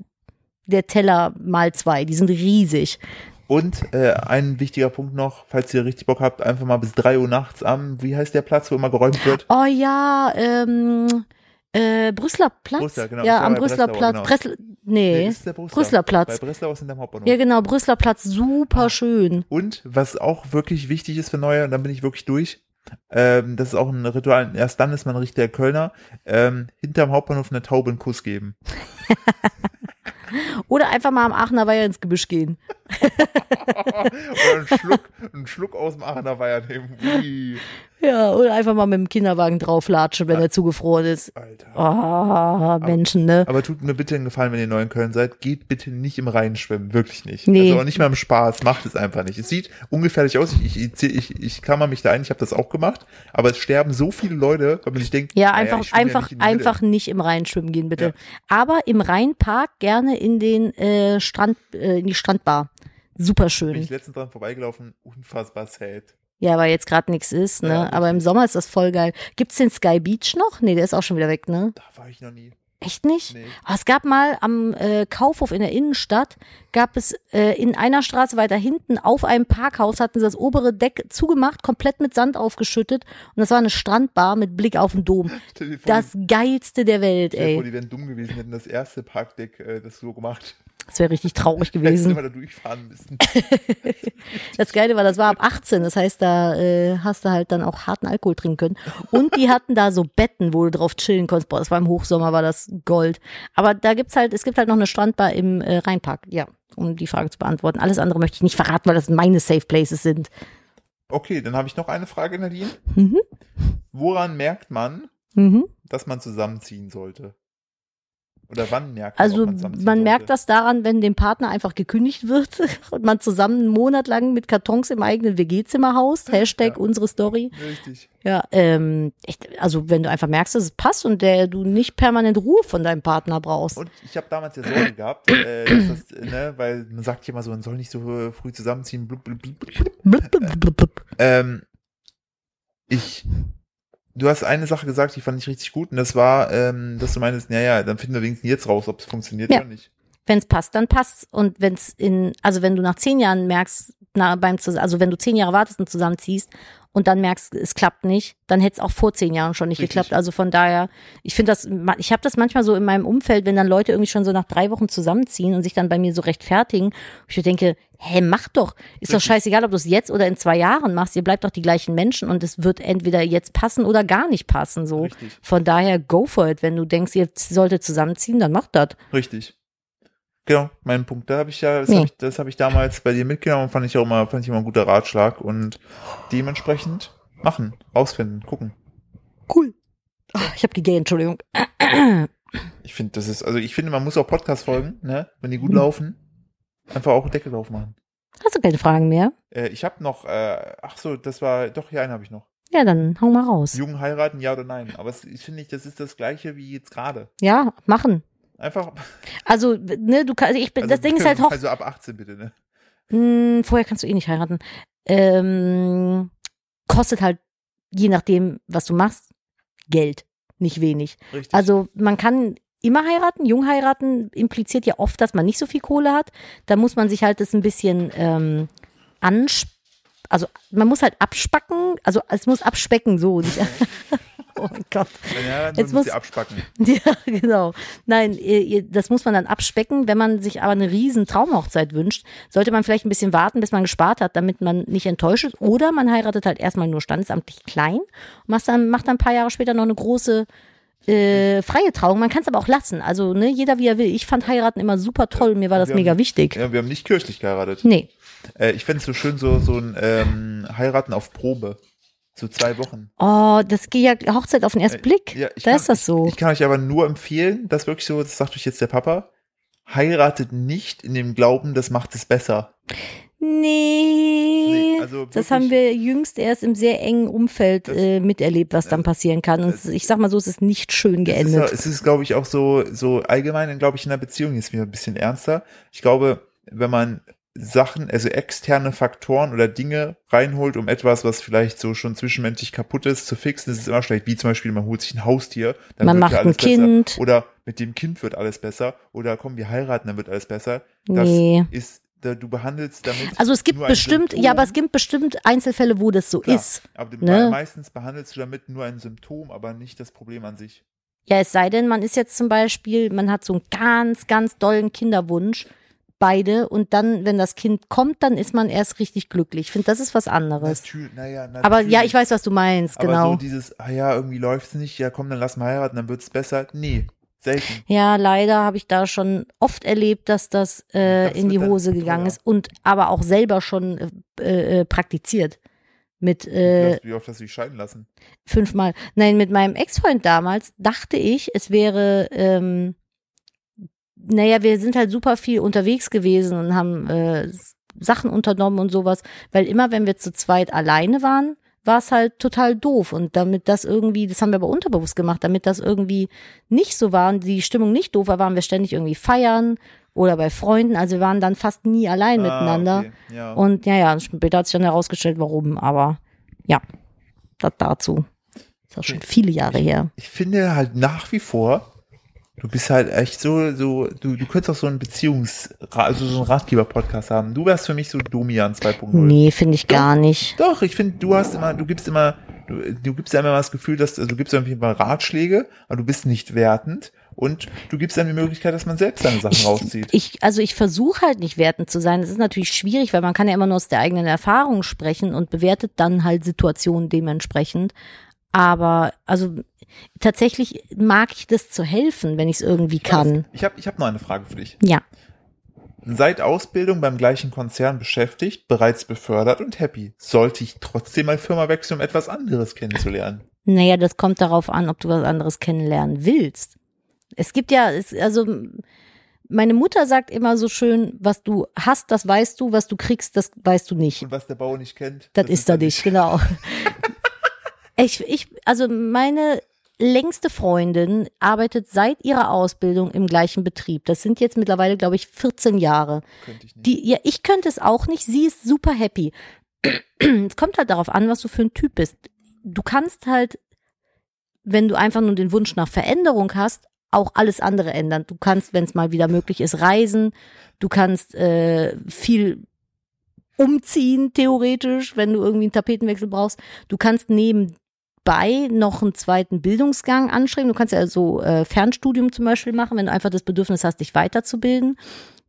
der Teller mal zwei. Die sind riesig. Und äh, ein wichtiger Punkt noch, falls ihr richtig Bock habt, einfach mal bis drei Uhr nachts am, wie heißt der Platz, wo immer geräumt wird? Oh ja, ähm, äh, Brüsseler Platz? Brüsseler, genau. Ja, am Brüsseler Breslau, Platz. genau. Bressel, nee, der Brüsseler. Brüsseler Platz. Bei Breslau ist in der Hauptbahnhof. Ja, genau, Brüsseler Platz, super schön. Und was auch wirklich wichtig ist für Neue, und dann bin ich wirklich durch, ähm, das ist auch ein Ritual, erst dann ist man ein richtiger Kölner, ähm, hinterm Hauptbahnhof eine Taube einen Kuss geben. Oder einfach mal am Aachener Weiher ins Gebüsch gehen. Oder einen Schluck, einen Schluck aus dem Aachener Weiher nehmen. Ui, Ja, oder einfach mal mit dem Kinderwagen drauflatschen, wenn er zugefroren ist. Alter. Ah, Menschen, ne? Aber tut mir bitte einen Gefallen, wenn ihr neu in Köln seid, geht bitte nicht im Rhein schwimmen, wirklich nicht. Nee. Also auch nicht mal im Spaß, macht es einfach nicht. Es sieht ungefährlich aus, ich, ich, ich, ich klammer mich da ein, ich habe das auch gemacht, aber es sterben so viele Leute, weil man sich denkt, Ja, naja, einfach, ich schwimme ja einfach, nicht in die Mitte. einfach nicht im Rhein schwimmen gehen, bitte. Ja. Aber im Rheinpark gerne in den äh, Strand, äh, in die Strandbar. Super Bin schön. ich letztens dran vorbeigelaufen, unfassbar sad. Ja, weil jetzt gerade nichts ist, ne? Ja, Aber im Sommer ist das voll geil. Gibt's den Sky Beach noch? Nee, der ist auch schon wieder weg, ne? Da war ich noch nie. Echt nicht? Nee. Aber es gab mal am äh, Kaufhof in der Innenstadt, gab es äh, in einer Straße weiter hinten auf einem Parkhaus, hatten sie das obere Deck zugemacht, komplett mit Sand aufgeschüttet und das war eine Strandbar mit Blick auf den Dom. Das geilste der Welt, dir vor, ey. die wären dumm gewesen, hätten das erste Parkdeck äh, das so gemacht. Das wäre richtig traurig gewesen. da durchfahren müssen. Das Geile war, das war ab 18. Das heißt, da äh, hast du halt dann auch harten Alkohol trinken können. Und die hatten da so Betten, wo du drauf chillen konntest. Boah, das war im Hochsommer, war das Gold. Aber da gibt's halt, es gibt halt noch eine Strandbar im äh, Rheinpark. Ja, um die Frage zu beantworten. Alles andere möchte ich nicht verraten, weil das meine Safe Places sind. Okay, dann habe ich noch eine Frage, Nadine. Mhm. Woran merkt man, Mhm. dass man zusammenziehen sollte? Oder wann merkt man, Also man merkt das daran, wenn dem Partner einfach gekündigt wird und man zusammen einen Monat lang mit Kartons im eigenen WG-Zimmer haust. Hashtag Ja. unsere Story. Richtig. Ja, ähm, echt, also wenn du einfach merkst, dass es passt und der du nicht permanent Ruhe von deinem Partner brauchst. Und ich habe damals ja Sorge gehabt, äh, das, ne, weil man sagt ja immer so, man soll nicht so äh, früh zusammenziehen. Blub, blub, blub, blub. Blub, blub, blub, blub. Ähm, ich, du hast eine Sache gesagt, die fand ich richtig gut, und das war, ähm, dass du meinst, naja, dann finden wir wenigstens jetzt raus, ob es funktioniert Ja. oder nicht. Wenn es passt, dann passt. Und wenn es in, also wenn du nach zehn Jahren merkst, na, beim also wenn du zehn Jahre wartest und zusammenziehst und dann merkst, es klappt nicht, dann hätte es auch vor zehn Jahren schon nicht Richtig. geklappt. Also von daher, ich finde das, ich habe das manchmal so in meinem Umfeld, wenn dann Leute irgendwie schon so nach drei Wochen zusammenziehen und sich dann bei mir so rechtfertigen, wo ich denke, hä, mach doch. Ist doch Richtig. scheißegal, ob du es jetzt oder in zwei Jahren machst. Ihr bleibt doch die gleichen Menschen und es wird entweder jetzt passen oder gar nicht passen. So. Richtig. Von daher, go for it. Wenn du denkst, ihr solltet zusammenziehen, dann mach das. Richtig. Genau, mein Punkt. Da habe ich ja, das Nee. habe ich, das hab ich damals bei dir mitgenommen und fand ich auch immer, fand ich immer ein guter Ratschlag und dementsprechend machen, rausfinden, gucken. Cool. Ah, ich habe gegähnt, Entschuldigung. Ich finde, das ist, also ich finde, man muss auch Podcast folgen, ne, wenn die gut Mhm. laufen, einfach auch einen Deckel drauf machen. Hast du keine Fragen mehr? Äh, ich habe noch, äh, ach so, das war, doch, hier einen habe ich noch. Ja, dann hau mal raus. Jungen heiraten, ja oder nein? Aber es, ich finde nicht, das ist das gleiche wie jetzt gerade. Ja, machen. Einfach. Also, ne, du kannst, ich bin, Also, das Ding ist halt hoch. Also ab 18 bitte, ne? Hm, vorher kannst du eh nicht heiraten. Ähm, kostet halt, je nachdem, was du machst, Geld. Nicht wenig. Richtig. Also, man kann immer heiraten. Jung heiraten impliziert ja oft, dass man nicht so viel Kohle hat. Da muss man sich halt das ein bisschen ähm, ansp also man muss halt abspacken, also es muss abspecken, so. Oh mein Gott. Ja, jetzt muss sie abspacken. Ja, genau. Nein, das muss man dann abspecken. Wenn man sich aber eine riesen Traumhochzeit wünscht, sollte man vielleicht ein bisschen warten, bis man gespart hat, damit man nicht enttäuscht ist. Oder man heiratet halt erstmal nur standesamtlich klein und macht dann, macht dann ein paar Jahre später noch eine große äh, freie Trauung. Man kann es aber auch lassen. Also, ne, jeder wie er will. Ich fand heiraten immer super toll. Mir war das Wir mega haben- wichtig. Ja, wir haben nicht kirchlich geheiratet. Nee. Äh, ich fände es so schön, so, so ein ähm, Heiraten auf Probe. So zwei Wochen. Oh, das geht ja Hochzeit auf den ersten Blick. Äh, Ja, ich da kann- ist das so. Ich kann euch aber nur empfehlen, das wirklich so, das sagt euch jetzt der Papa, heiratet nicht in dem Glauben, das macht es besser. Nee, Nee, also das wirklich- haben wir jüngst erst im sehr engen Umfeld Das- äh, miterlebt, was dann passieren kann. Und das- ich sag mal so, es ist nicht schön ist, geendet. ja- es ist, glaube ich, auch so, so allgemein, glaube ich, in der Beziehung ist wieder ein bisschen ernster. Ich glaube, wenn man Sachen, also externe Faktoren oder Dinge reinholt, um etwas, was vielleicht so schon zwischenmenschlich kaputt ist, zu fixen, ist es immer schlecht. Wie zum Beispiel, man holt sich ein Haustier, dann Man wird macht ja ein alles Kind. besser. Oder mit dem Kind wird alles besser. Oder komm, wir heiraten, dann wird alles besser. Das Nee. ist, du behandelst damit. Also es gibt bestimmt, Symptom. ja, aber es gibt bestimmt Einzelfälle, wo das so Klar, ist. Aber ne? meistens behandelst du damit nur ein Symptom, aber nicht das Problem an sich. Ja, es sei denn, man ist jetzt zum Beispiel, man hat so einen ganz, ganz dollen Kinderwunsch, beide, und dann, wenn das Kind kommt, dann ist man erst richtig glücklich. Ich finde, das ist was anderes. Natürlich, naja, Aber ja, natürlich. ich weiß, was du meinst, Aber genau. so dieses, ah ja, irgendwie läuft's nicht, ja komm, dann lass mal heiraten, dann wird's besser. Nee, selten. Ja, leider habe ich da schon oft erlebt, dass das, äh, Das in die wird Hose gegangen ist und aber auch selber schon äh, äh, praktiziert. Mit Wie äh, oft- Wie oft hast du dich scheiden lassen? fünfmal. Nein, mit meinem Ex-Freund damals dachte ich, es wäre, ähm, naja, wir sind halt super viel unterwegs gewesen und haben äh, Sachen unternommen und sowas, weil immer, wenn wir zu zweit alleine waren, war es halt total doof. Und damit das irgendwie, das haben wir aber unterbewusst gemacht, damit das irgendwie nicht so war und die Stimmung nicht doof war, waren wir ständig irgendwie feiern oder bei Freunden. Also wir waren dann fast nie allein miteinander. Ah, okay, Ja. Und ja, ja, später hat sich dann herausgestellt, warum, aber ja, das dazu. Das ist schon viele Jahre her. ich finde halt nach wie vor, du bist halt echt so, so, du, du könntest auch so einen Beziehungs-, also so einen Ratgeber-Podcast haben. Du wärst für mich so Domian 2.0. Nee, finde ich gar nicht. Doch, ich finde, du hast immer, du gibst immer, du, du gibst ja immer das Gefühl, dass, also du gibst jeden Fall Ratschläge, aber du bist nicht wertend und du gibst dann die Möglichkeit, dass man selbst seine Sachen rauszieht. Ich, also ich versuche halt nicht wertend zu sein. Das ist natürlich schwierig, weil man kann ja immer nur aus der eigenen Erfahrung sprechen und bewertet dann halt Situationen dementsprechend. Aber also tatsächlich mag ich das zu helfen, wenn ich es irgendwie kann. Ich habe ich hab noch eine Frage für dich. Ja. Seit Ausbildung beim gleichen Konzern beschäftigt, bereits befördert und happy. Sollte ich trotzdem mal Firma wechseln, um etwas anderes kennenzulernen? Naja, das kommt darauf an, ob du was anderes kennenlernen willst. Es gibt ja, es, also meine Mutter sagt immer so schön, was du hast, das weißt du, was du kriegst, das weißt du nicht. Und was der Bauer nicht kennt, Das, ist er nicht, genau. ich, ich, also meine längste Freundin arbeitet seit ihrer Ausbildung im gleichen Betrieb. Das sind jetzt mittlerweile, glaube ich, 14 Jahre. Könnte ich nicht. Die, ja, ich könnte es auch nicht. Sie ist super happy. es kommt halt darauf an, was du für ein Typ bist. Du kannst halt, wenn du einfach nur den Wunsch nach Veränderung hast, auch alles andere ändern. Du kannst, wenn es mal wieder möglich ist, reisen. Du kannst äh, viel umziehen, theoretisch, wenn du irgendwie einen Tapetenwechsel brauchst. Du kannst nebenbei noch einen zweiten Bildungsgang anstreben. Du kannst ja so äh, Fernstudium zum Beispiel machen, wenn du einfach das Bedürfnis hast, dich weiterzubilden.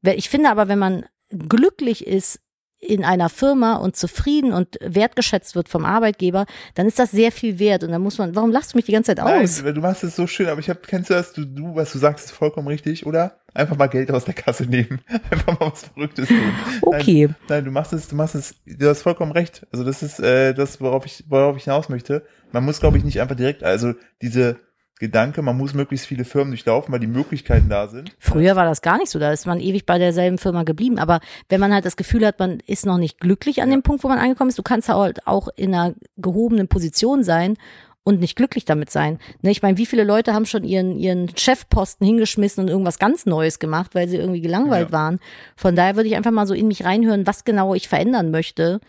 Ich finde aber, wenn man glücklich ist in einer Firma und zufrieden und wertgeschätzt wird vom Arbeitgeber, dann ist das sehr viel wert. Und dann muss man, warum lachst du mich die ganze Zeit aus? Nein, du machst es so schön, aber ich hab, kennst du das, du, du, was du sagst, ist vollkommen richtig, oder? Einfach mal Geld aus der Kasse nehmen. Einfach mal was Verrücktes tun. Okay. Nein, nein, du machst es, du machst es, du hast vollkommen recht. Also das ist äh, das, worauf ich, worauf ich hinaus möchte. Man muss, glaube ich, nicht einfach direkt, also diese Gedanke, man muss möglichst viele Firmen durchlaufen, weil die Möglichkeiten da sind. Früher war das gar nicht so, da ist man ewig bei derselben Firma geblieben. Aber wenn man halt das Gefühl hat, man ist noch nicht glücklich an Ja. dem Punkt, wo man angekommen ist, du kannst halt auch in einer gehobenen Position sein und nicht glücklich damit sein. Ne, ich meine, wie viele Leute haben schon ihren, ihren Chefposten hingeschmissen und irgendwas ganz Neues gemacht, weil sie irgendwie gelangweilt Ja. waren. Von daher würde ich einfach mal so in mich reinhören, was genau ich verändern möchte,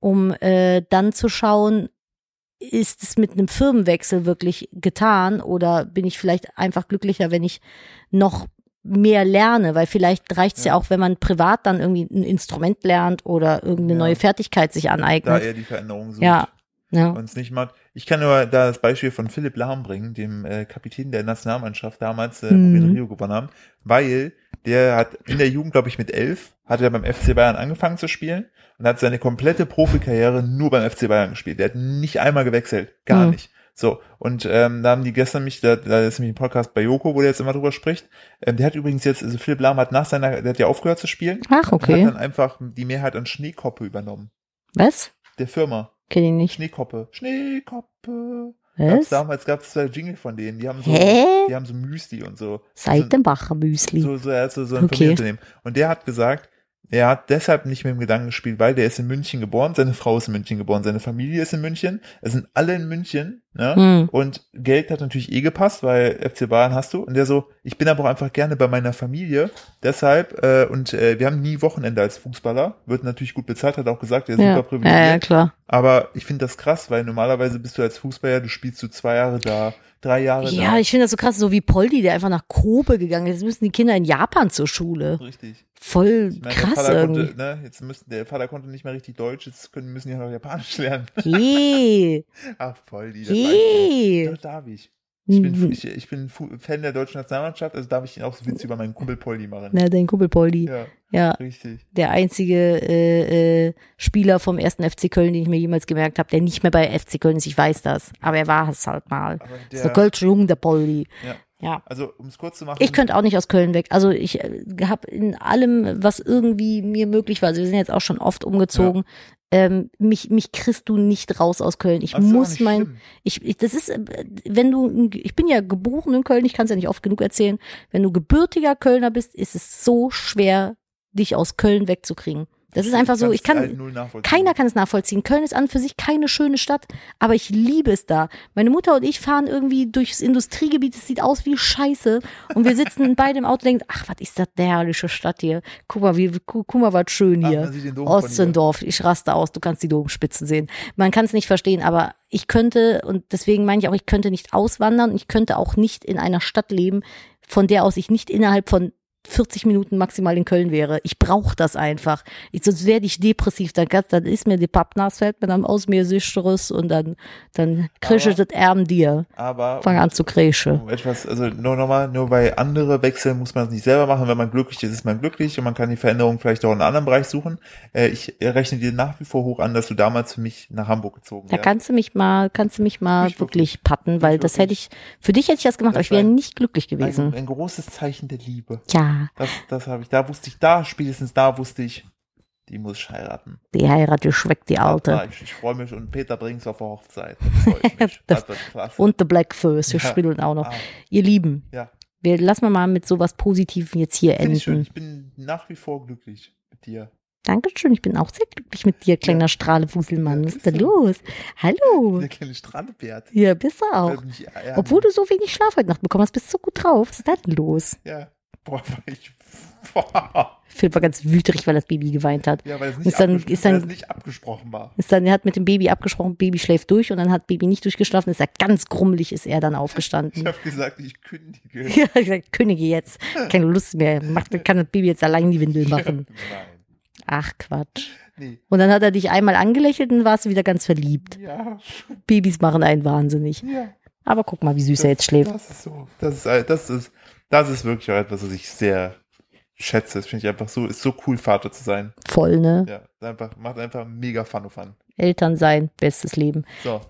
um äh, dann zu schauen, ist es mit einem Firmenwechsel wirklich getan oder bin ich vielleicht einfach glücklicher, wenn ich noch mehr lerne, weil vielleicht reicht es ja. Ja. auch, wenn man privat dann irgendwie ein Instrument lernt oder irgendeine Ja. neue Fertigkeit sich Da aneignet. er die Veränderung sucht. Ja. Ja. Und es nicht macht. Ich kann nur da das Beispiel von Philipp Lahm bringen, dem äh, Kapitän der Nationalmannschaft damals, äh, wo wir Mhm. in Rio gewonnen haben, weil der hat in der Jugend, glaube ich, mit elf, hat er beim FC Bayern angefangen zu spielen und hat seine komplette Profikarriere nur beim FC Bayern gespielt. Der hat nicht einmal gewechselt, gar Mhm. nicht. So, und ähm, da haben die gestern mich, da, da ist nämlich ein Podcast bei Joko, wo der jetzt immer drüber spricht. Ähm, der hat übrigens jetzt, also Philipp Lahm hat nach seiner, der hat ja aufgehört zu spielen, Ach, und okay. hat dann einfach die Mehrheit an Schneekoppe übernommen. Was? Der Firma. Kenn ich nicht. Schneekoppe. Schneekoppe. Gab's Was? damals gab es zwei Jingle von denen, die haben so, Hä? die haben so Müsli und so. Seitenbacher Müsli. So, so, er so, so ein Okay. Und der hat gesagt, er hat deshalb nicht mit dem Gedanken gespielt, weil der ist in München geboren, seine Frau ist in München geboren, seine Familie ist in München, es sind alle in München, ne? Hm. Und Geld hat natürlich eh gepasst, weil FC Bayern hast du. Und der so, ich bin aber auch einfach gerne bei meiner Familie. Deshalb, äh, und äh, wir haben nie Wochenende als Fußballer. Wird natürlich gut bezahlt, hat auch gesagt, der ist Ja. super ja, privilegiert. ja, klar. Aber ich finde das krass, weil normalerweise bist du als Fußballer, du spielst du zwei Jahre da, drei Jahre Ja, da. ich finde das so krass, so wie Poldi, der einfach nach Kobe gegangen ist. Jetzt müssen die Kinder in Japan zur Schule. Richtig. Voll meine, krass der irgendwie. konnte, ne, jetzt müssten, der Vater konnte nicht mehr richtig Deutsch, jetzt können, müssen die noch Japanisch lernen. Je, Ach, voll die. Je. Doch, darf ich. Ich bin, Mhm. ich, ich bin Fan der deutschen Nationalmannschaft, also darf ich ihn auch so Witze über meinen Kumpel Poldi machen. Na, dein Kumpel Poldi. Ja, Ja, richtig. der einzige äh, äh, Spieler vom ersten FC Köln, den ich mir jemals gemerkt habe, der nicht mehr bei FC Köln ist. Ich weiß das. Aber er war es halt mal. Aber Das ist der der, Kölsche Jung, der Poldi. Ja. Ja. also um es kurz zu machen. Ich könnte auch nicht aus Köln weg. Also ich habe in allem, was irgendwie mir möglich war, also wir sind jetzt auch schon oft umgezogen, ähm, mich, mich kriegst du nicht raus aus Köln. Ich auch muss mein, ich, ich, das ist, äh, wenn du, ich bin ja geboren in Köln, ich kann es ja nicht oft genug erzählen. Wenn du gebürtiger Kölner bist, ist es so schwer, dich aus Köln wegzukriegen. Das ist einfach so, ich kann, halt keiner kann es nachvollziehen. Köln ist an und für sich keine schöne Stadt, aber ich liebe es da. Meine Mutter und ich fahren irgendwie durchs Industriegebiet, es sieht aus wie Scheiße. Und wir sitzen beide im Auto und denken, ach, was ist das eine herrliche Stadt hier. Guck mal, wie, guck, mal, was schön hier. Otzendorf, ich raste aus, du kannst die Domspitzen sehen. Man kann es nicht verstehen, aber ich könnte, und deswegen meine ich auch, ich könnte nicht auswandern ich könnte auch nicht in einer Stadt leben, von der aus ich nicht innerhalb von 40 Minuten maximal in Köln wäre. Ich brauche das einfach. Ich, sonst werde ich depressiv. Dann, dann ist mir die Pappnas, fällt mir dann aus mir Sicheres und dann, dann krischet das Erben dir. Aber Fang an zu kresche. um etwas, also nur nochmal, nur bei andere Wechseln muss man es nicht selber machen. Wenn man glücklich ist, ist man glücklich und man kann die Veränderung vielleicht auch in einem anderen Bereich suchen. Äh, ich rechne dir nach wie vor hoch an, dass du damals für mich nach Hamburg gezogen Da wärst. kannst du mich mal, kannst du mich mal Nicht wirklich patten, weil das hätte ich, für dich hätte ich das gemacht, aber Das ich wäre nicht glücklich ein, gewesen. ein großes Zeichen der Liebe. Ja, Das, das habe ich, da wusste ich, da spätestens da wusste ich, die muss ich heiraten. die Heirat, die schmeckt die Alte. Ich, ich freue mich und Peter bringt's auf der Hochzeit. Das wird klasse. Und The Black First, wir Ja. spielen auch noch. Ah, Ihr Lieben, ja, wir lassen wir mal mit sowas Positivem jetzt hier finde ich schön. enden. Ich bin nach wie vor glücklich mit dir. Dankeschön, ich bin auch sehr glücklich mit dir, kleiner Strahlefuselmann. Ja, Was ist so. los? Hallo. Der kleine Strandbärt. Ja, bist du auch. Ja, Obwohl du so wenig Schlaf heute Nacht bekommen hast, bist du so gut drauf. Was ist denn los? Ja. Boah, war ich. Boah. Philipp war ganz wütrig, weil das Baby geweint hat. Ja, weil es nicht, Ist dann- ist dann- nicht abgesprochen war. Ist dann, er hat mit dem Baby abgesprochen, Baby schläft durch und dann hat Baby nicht durchgeschlafen, ist er ganz grummelig, ist er dann Ich aufgestanden. habe gesagt, ich kündige. Ja, ich gesagt, Könige jetzt. Keine Lust mehr. Macht, kann das Baby jetzt allein die Windel machen. Nein. Ach Quatsch. Nee. Und dann hat er dich einmal angelächelt und warst du wieder ganz verliebt. Ja. Babys machen einen wahnsinnig. Ja. Aber guck mal, wie süß er jetzt schläft. Das ist so. Das ist, das ist, das ist wirklich auch etwas, was ich sehr schätze. Das finde ich einfach so, ist so cool, Vater zu sein. Voll, ne? Ja, einfach, macht einfach mega Fun of Fun. Eltern sein, bestes Leben. So.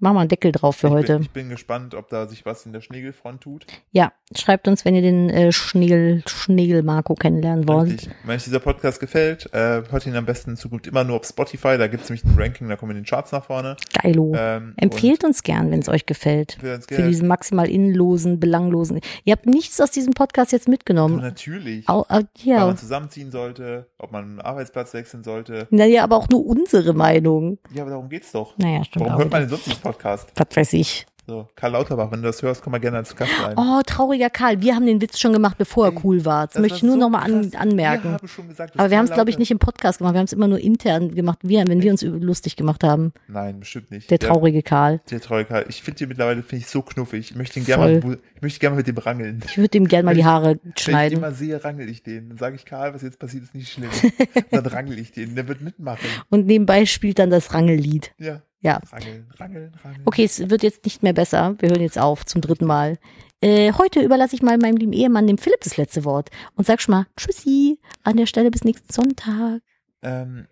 Mach mal einen Deckel drauf für ich heute. Bin, ich bin gespannt, ob da sich was in der Schnegelfront tut. Ja, schreibt uns, wenn ihr den äh, Schnegel, Schnegel-Marco kennenlernen wollt. Richtig. Wenn euch dieser Podcast gefällt, äh, hört ihn am besten in Zukunft immer nur auf Spotify. Da gibt es nämlich ein Ranking, da kommen wir in den Charts nach vorne. Geilo. Ähm, Empfehlt uns gern, wenn es euch gefällt. für diesen maximal innenlosen, belanglosen. Ihr habt nichts aus diesem Podcast jetzt mitgenommen. natürlich. Au, au, Ob ja. man zusammenziehen sollte, ob man einen Arbeitsplatz wechseln sollte. Naja, aber auch nur unsere Meinung. Ja, aber darum geht's doch. Naja, stimmt Warum hört man denn sonst diesen Podcast? Was weiß ich. So, Karl Lauterbach, wenn du das hörst, komm mal gerne als Gast rein. Oh, trauriger Karl. Wir haben den Witz schon gemacht, bevor er Ey, cool war. Das, Das möchte ich nur so noch mal an, anmerken. Gesagt, Aber wir haben es, glaube ich, nicht im Podcast gemacht. Wir haben es immer nur intern gemacht, wir, wenn wir uns lustig gemacht haben. Nein, bestimmt nicht. Der Ja, traurige Karl. der traurige Karl. Ich finde ihn mittlerweile finde ich so knuffig. Ich möchte ihn gerne mal, ich möchte gerne mal mit dem rangeln. Ich würde ihm gern mal die Haare Wenn ich den schneiden. mal sehe, rangel ich den. Dann sage ich, Karl, was jetzt passiert, ist nicht schlimm. Dann rangel ich den. Der wird mitmachen. Und nebenbei spielt dann das Rangellied. Ja. Ja. Rangeln, rangeln, rangeln. Okay, es wird jetzt nicht mehr besser. Wir hören jetzt auf zum dritten Mal. Äh, heute überlasse ich mal meinem lieben Ehemann, dem Philipp, das letzte Wort. Und sag schon mal Tschüssi. An der Stelle bis nächsten Sonntag. Ähm,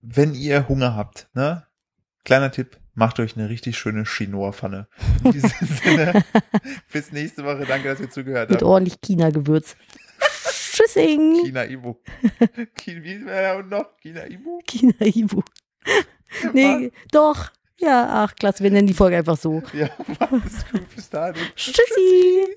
wenn ihr Hunger habt, ne? Kleiner Tipp, macht euch eine richtig schöne Chinoa-Pfanne. In diesem Sinne, bis nächste Woche. Danke, dass ihr zugehört Mit habt. ordentlich China-Gewürz. Tschüssing. China Ibu. China, wie noch? China Ibu? China-Ibu. Nee, doch. Ja, ach, klasse. Wir nennen die Folge einfach so. Ja, macht es gut. Bis dahin. Tschüssi.